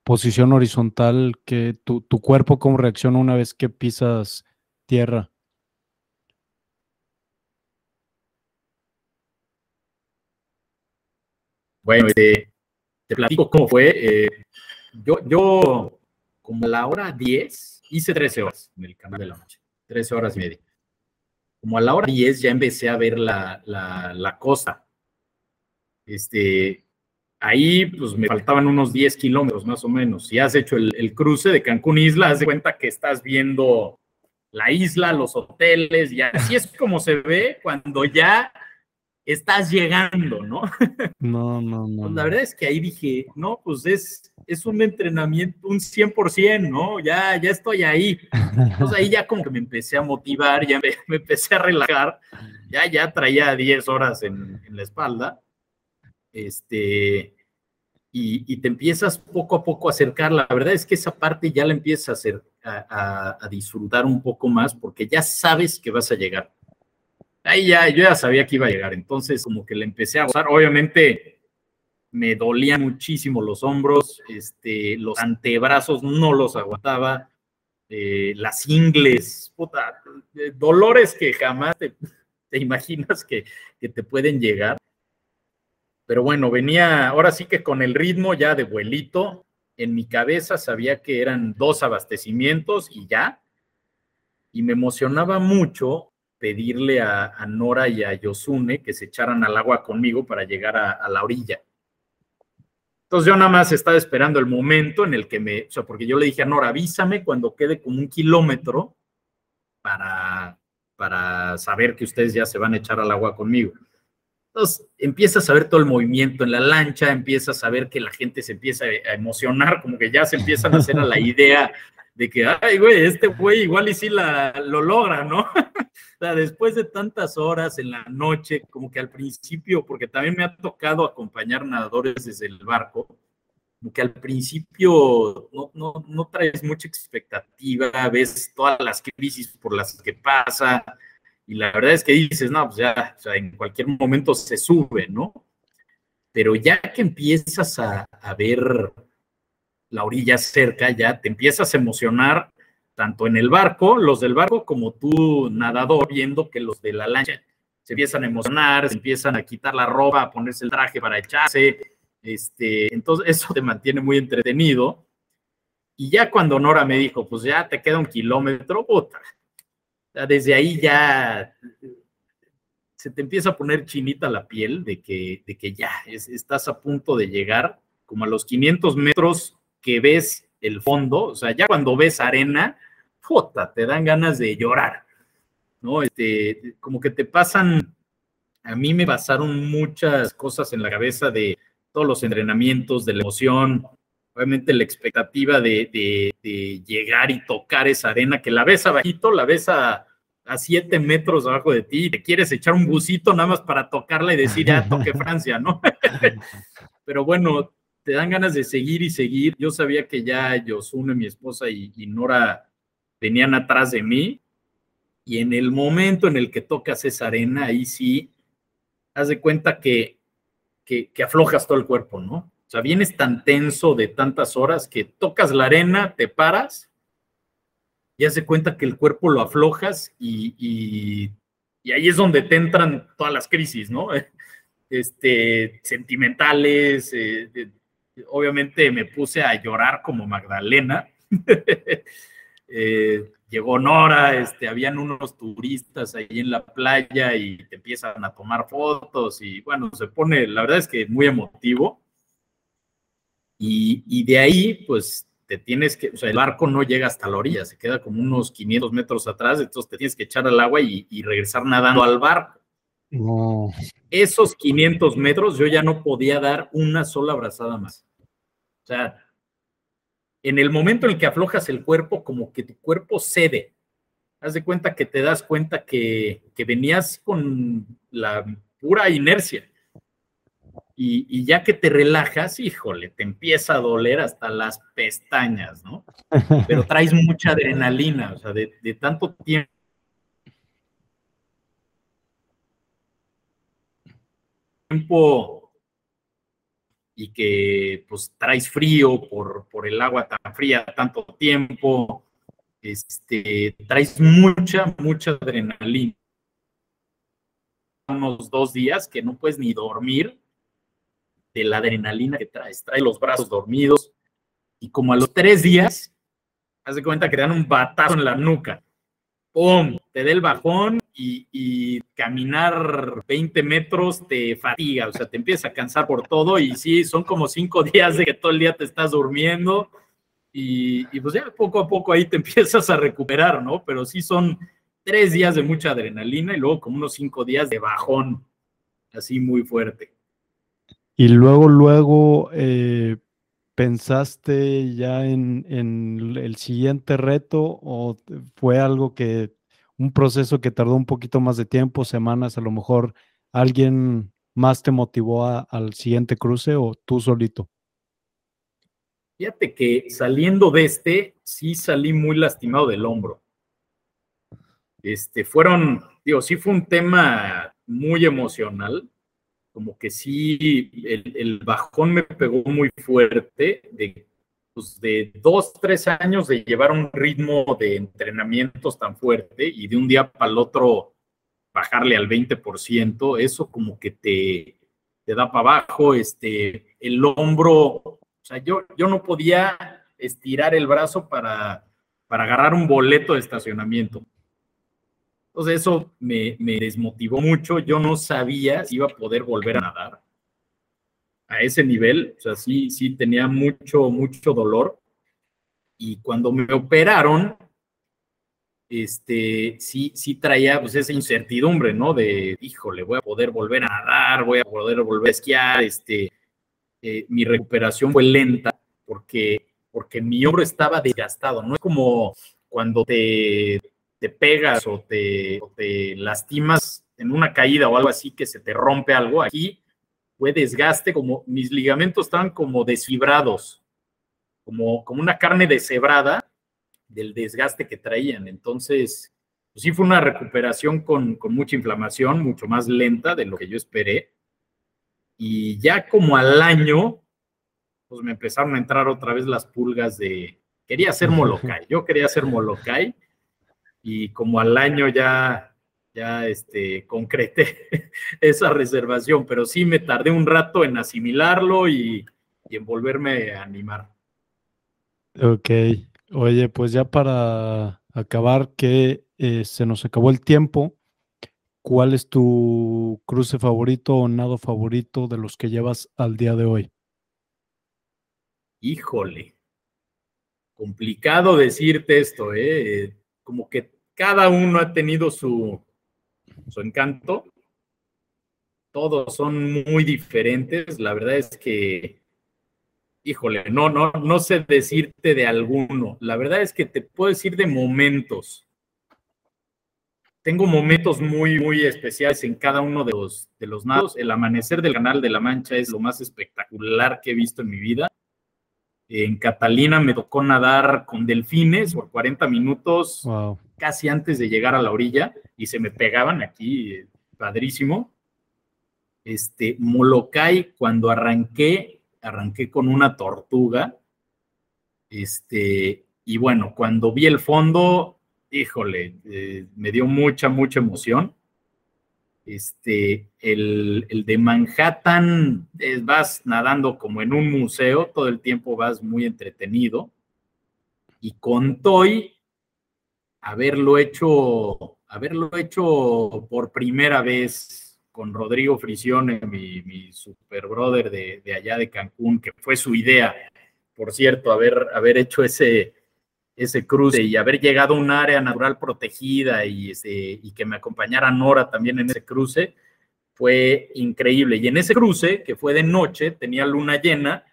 posición horizontal, que tu, tu, cuerpo cómo reacciona una vez que pisas tierra? Bueno, te, te platico cómo fue. Eh, yo, yo, como a la hora 10, hice 13 horas en el canal de la noche, 13 horas y media. Como a la hora 10 ya empecé a ver la, la, la. Este, ahí pues me faltaban unos 10 kilómetros más o menos. Si has hecho el, cruce de Cancún Isla, haz de cuenta que estás viendo la isla, los hoteles, y así es como se ve cuando ya estás llegando, ¿no? No, no, no. Pues la verdad es que ahí dije, no, pues es, es un entrenamiento, un 100%, ¿no? Ya, ya estoy ahí. Entonces ahí ya como que me empecé a motivar, ya me, empecé a relajar, ya, ya traía 10 horas en, en la espalda este, y, te empiezas poco a poco a acercar. La verdad es que esa parte ya la empiezas a, hacer, a, disfrutar un poco más porque ya sabes que vas a llegar. Ahí ya, yo ya sabía que iba a llegar, entonces como que le empecé a gozar. Obviamente me dolían muchísimo los hombros, este, los antebrazos no los aguantaba, eh, las ingles, puta, eh, dolores que jamás te, imaginas que, que, te pueden llegar. Pero bueno, venía ahora sí que con el ritmo ya de vuelito. En mi cabeza sabía que eran dos abastecimientos y ya. Y me emocionaba mucho pedirle a, Nora y a Yosune que se echaran al agua conmigo para llegar a, la orilla. Entonces yo nada más estaba esperando el momento en el que me, o sea, porque yo le dije a Nora, avísame cuando quede como un kilómetro para, para saber que ustedes ya se van a echar al agua conmigo. Entonces empiezas a ver todo el movimiento en la lancha, empiezas a ver que la gente se empieza a emocionar, como que ya se empiezan a hacer a la idea de que, ay, güey, este güey igual y sí la, lo logra, ¿no? o sea, después de tantas horas en la noche, como que al principio, porque también me ha tocado acompañar nadadores desde el barco, como que al principio no, no, no traes mucha expectativa, ves todas las crisis por las que pasa, y la verdad es que dices, no, pues ya, o sea, en cualquier momento se sube, ¿no? Pero ya que empiezas a, ver la orilla cerca, ya te empiezas a emocionar tanto en el barco, los del barco, como tú, nadador, viendo que los de la lancha se empiezan a emocionar, se empiezan a quitar la ropa, a ponerse el traje para echarse. Este, entonces, eso te mantiene muy entretenido. Y ya cuando Nora me dijo, pues ya te queda un kilómetro, puta, desde ahí ya se te empieza a poner chinita la piel de que, de que ya estás a punto de llegar como a los 500 metros que ves el fondo, o sea, ya cuando ves arena, jota, te dan ganas de llorar, ¿no? Este, como que te pasan, a mí me pasaron muchas cosas en la cabeza de todos los entrenamientos, de la emoción, obviamente la expectativa de, llegar y tocar esa arena, que la ves abajito, la ves a, siete metros abajo de ti, y te quieres echar un busito nada más para tocarla y decir, ya toque Francia, ¿no? Pero bueno, te dan ganas de seguir y seguir. Yo sabía que ya Yosune, mi esposa, y, Nora venían atrás de mí, y en el momento en el que tocas esa arena, ahí sí, haz de cuenta que, que, aflojas todo el cuerpo, ¿no? sea, vienes tan tenso de tantas horas que tocas la arena, te paras y hace cuenta que el cuerpo lo aflojas y, ahí es donde te entran todas las crisis, ¿no? Este, sentimentales, eh, obviamente me puse a llorar como Magdalena. Eh, llegó Nora, este, habían unos turistas ahí en la playa y te empiezan a tomar fotos y bueno, se pone, la verdad es que muy emotivo. Y, de ahí, pues te tienes que, o sea, el barco no llega hasta la orilla, se queda como unos 500 metros atrás, entonces te tienes que echar al agua y, regresar nadando al barco. Esos 500 metros yo ya no podía dar una sola abrazada más. O sea, en el momento en el que aflojas el cuerpo, como que tu cuerpo cede. Haz de cuenta que te das cuenta que, que venías con la pura inercia. Y, ya que te relajas, híjole, te empieza a doler hasta las pestañas, ¿no? Pero traes mucha adrenalina, o sea, de, tanto tiempo. Y que pues traes frío por, por el agua tan fría tanto tiempo, este, traes mucha, mucha adrenalina. Unos dos días que no puedes ni dormir de la adrenalina que traes. Trae los brazos dormidos y como a los tres días, haz de cuenta que te dan un batazo en la nuca. ¡Pum! Te da el bajón y, caminar 20 metros te fatiga, o sea, te empieza a cansar por todo y sí, son como cinco días de que todo el día te estás durmiendo y, pues ya poco a poco ahí te empiezas a recuperar, ¿no? Pero sí son tres días de mucha adrenalina y luego como unos cinco días de bajón, así muy fuerte. Y luego, luego, eh, ¿pensaste ya en, el siguiente reto o fue algo que, un proceso que tardó un poquito más de tiempo, semanas, a lo mejor alguien más te motivó al siguiente cruce o tú solito? Fíjate que saliendo de este, sí salí muy lastimado del hombro. Este, fueron, digo, sí fue un tema muy emocional, como que sí, el, bajón me pegó muy fuerte de, de dos, tres años de llevar un ritmo de entrenamientos tan fuerte y de un día para el otro bajarle al 20%, eso como que te, te da para abajo, este, el hombro, o sea, yo, yo no podía estirar el brazo para, para agarrar un boleto de estacionamiento. Entonces eso me, desmotivó mucho. Yo no sabía si iba a poder volver a nadar a ese nivel. O sea, sí, sí tenía mucho, mucho dolor. Y cuando me operaron, este, sí, sí traía pues esa incertidumbre, ¿no? De, híjole, voy a poder volver a nadar, voy a poder volver a esquiar, este, eh, mi recuperación fue lenta porque, porque mi hombro estaba desgastado, no es como cuando te te pegas o te, te lastimas en una caída o algo así que se te rompe algo, aquí fue desgaste, como mis ligamentos estaban como desfibrados, como, como una carne deshebrada del desgaste que traían. Entonces, pues sí fue una recuperación con, con mucha inflamación, mucho más lenta de lo que yo esperé. Y ya como al año, pues me empezaron a entrar otra vez las pulgas de, quería hacer Molokai, yo quería hacer Molokai y como al año ya, ya este, concreté esa reservación, pero sí me tardé un rato en asimilarlo y, en volverme a animar. Ok, oye, pues ya para acabar, que eh, se nos acabó el tiempo, ¿cuál es tu cruce favorito o nado favorito de los que llevas al día de hoy? Híjole, complicado decirte esto, ¿eh? Como que cada uno ha tenido su, su encanto. Todos son muy diferentes. La verdad es que, híjole, no, no, no sé decirte de alguno. La verdad es que te puedo decir de momentos. Tengo momentos muy, muy especiales en cada uno de los, de los nados. El amanecer del Canal de la Mancha es lo más espectacular que he visto en mi vida. En Catalina me tocó nadar con delfines por 40 minutos. Wow casi antes de llegar a la orilla y se me pegaban aquí, padrísimo. Este, Molokai, cuando arranqué, arranqué con una tortuga. Este, y bueno, cuando vi el fondo, híjole, eh, me dio mucha, mucha emoción. Este, el, el de Manhattan, vas nadando como en un museo, todo el tiempo vas muy entretenido. Y con Toy, haberlo hecho, haberlo hecho por primera vez con Rodrigo Frisione, mi, mi super brother de, allá de Cancún, que fue su idea, por cierto, haber, haber hecho ese, ese cruce y haber llegado a un área natural protegida y, que me acompañara Nora también en ese cruce, fue increíble. Y en ese cruce, que fue de noche, tenía luna llena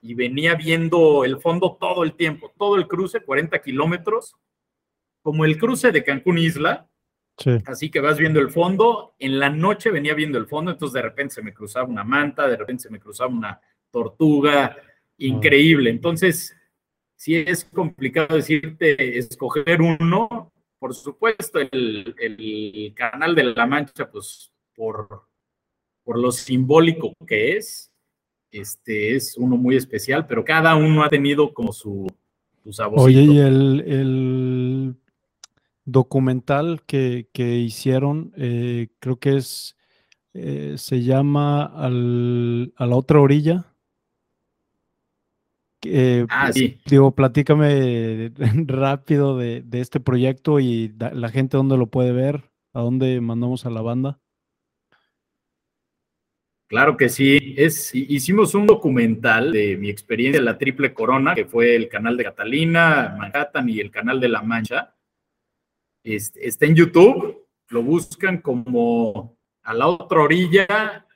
y venía viendo el fondo todo el tiempo, todo el cruce, 40 kilómetros, como el cruce de Cancún Isla. Así que vas viendo el fondo. En la noche venía viendo el fondo, entonces de repente se me cruzaba una manta, de repente se me cruzaba una tortuga. Increíble. Entonces, si es complicado decirte escoger uno. Por supuesto, el, canal de la Mancha, pues por, por lo simbólico que es, este es uno muy especial, pero cada uno ha tenido como su, su Oye, y el documental que, hicieron, eh, creo que es, eh, se llama A la otra orilla. Eh, ah, sí. Digo, platícame rápido de, este proyecto y la gente dónde lo puede ver. ¿A dónde mandamos a la banda? Claro que sí. Es, hicimos un documental de mi experiencia en la Triple Corona, que fue el canal de Catalina, Manhattan y el canal de La Mancha. Este, está en YouTube. Lo buscan como a la otra orilla,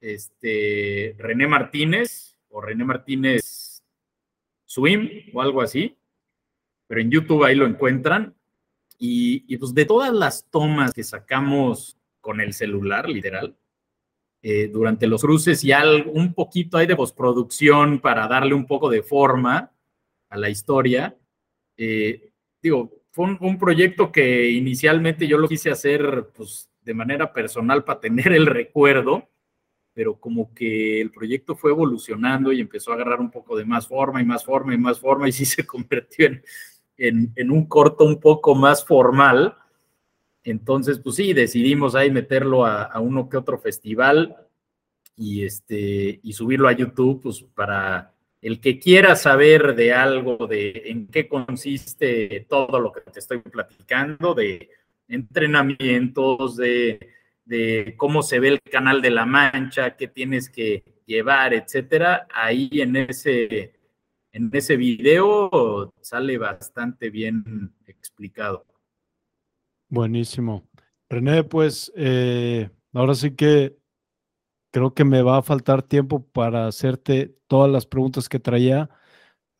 este, René Martínez o René Martínez Swim o algo así. Pero en YouTube ahí lo encuentran. Y, pues de todas las tomas que sacamos con el celular, literal, eh, durante los cruces y algo, un poquito hay de postproducción para darle un poco de forma a la historia. Eh, digo, fue un, proyecto que inicialmente yo lo quise hacer pues, de manera personal para tener el recuerdo, pero como que el proyecto fue evolucionando y empezó a agarrar un poco de más forma y más forma y más forma y sí se convirtió en, en un corto un poco más formal. Entonces, pues sí, decidimos ahí meterlo a, uno que otro festival y, este, y subirlo a YouTube, pues para el que quiera saber de algo, de en qué consiste todo lo que te estoy platicando, de entrenamientos, de, de cómo se ve el canal de la mancha, qué tienes que llevar, etcétera, ahí en ese, en ese video sale bastante bien explicado. Buenísimo. René, pues eh, ahora sí que creo que me va a faltar tiempo para hacerte todas las preguntas que traía.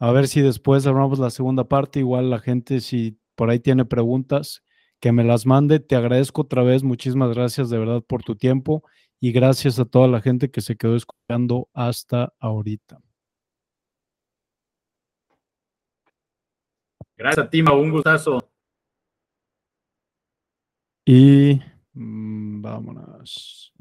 A ver si después armamos la segunda parte. Igual la gente, si por ahí tiene preguntas, que me las mande. Te agradezco otra vez. Muchísimas gracias de verdad por tu tiempo y gracias a toda la gente que se quedó escuchando hasta ahorita. Gracias a ti, Un gustazo. Y mm, vámonos.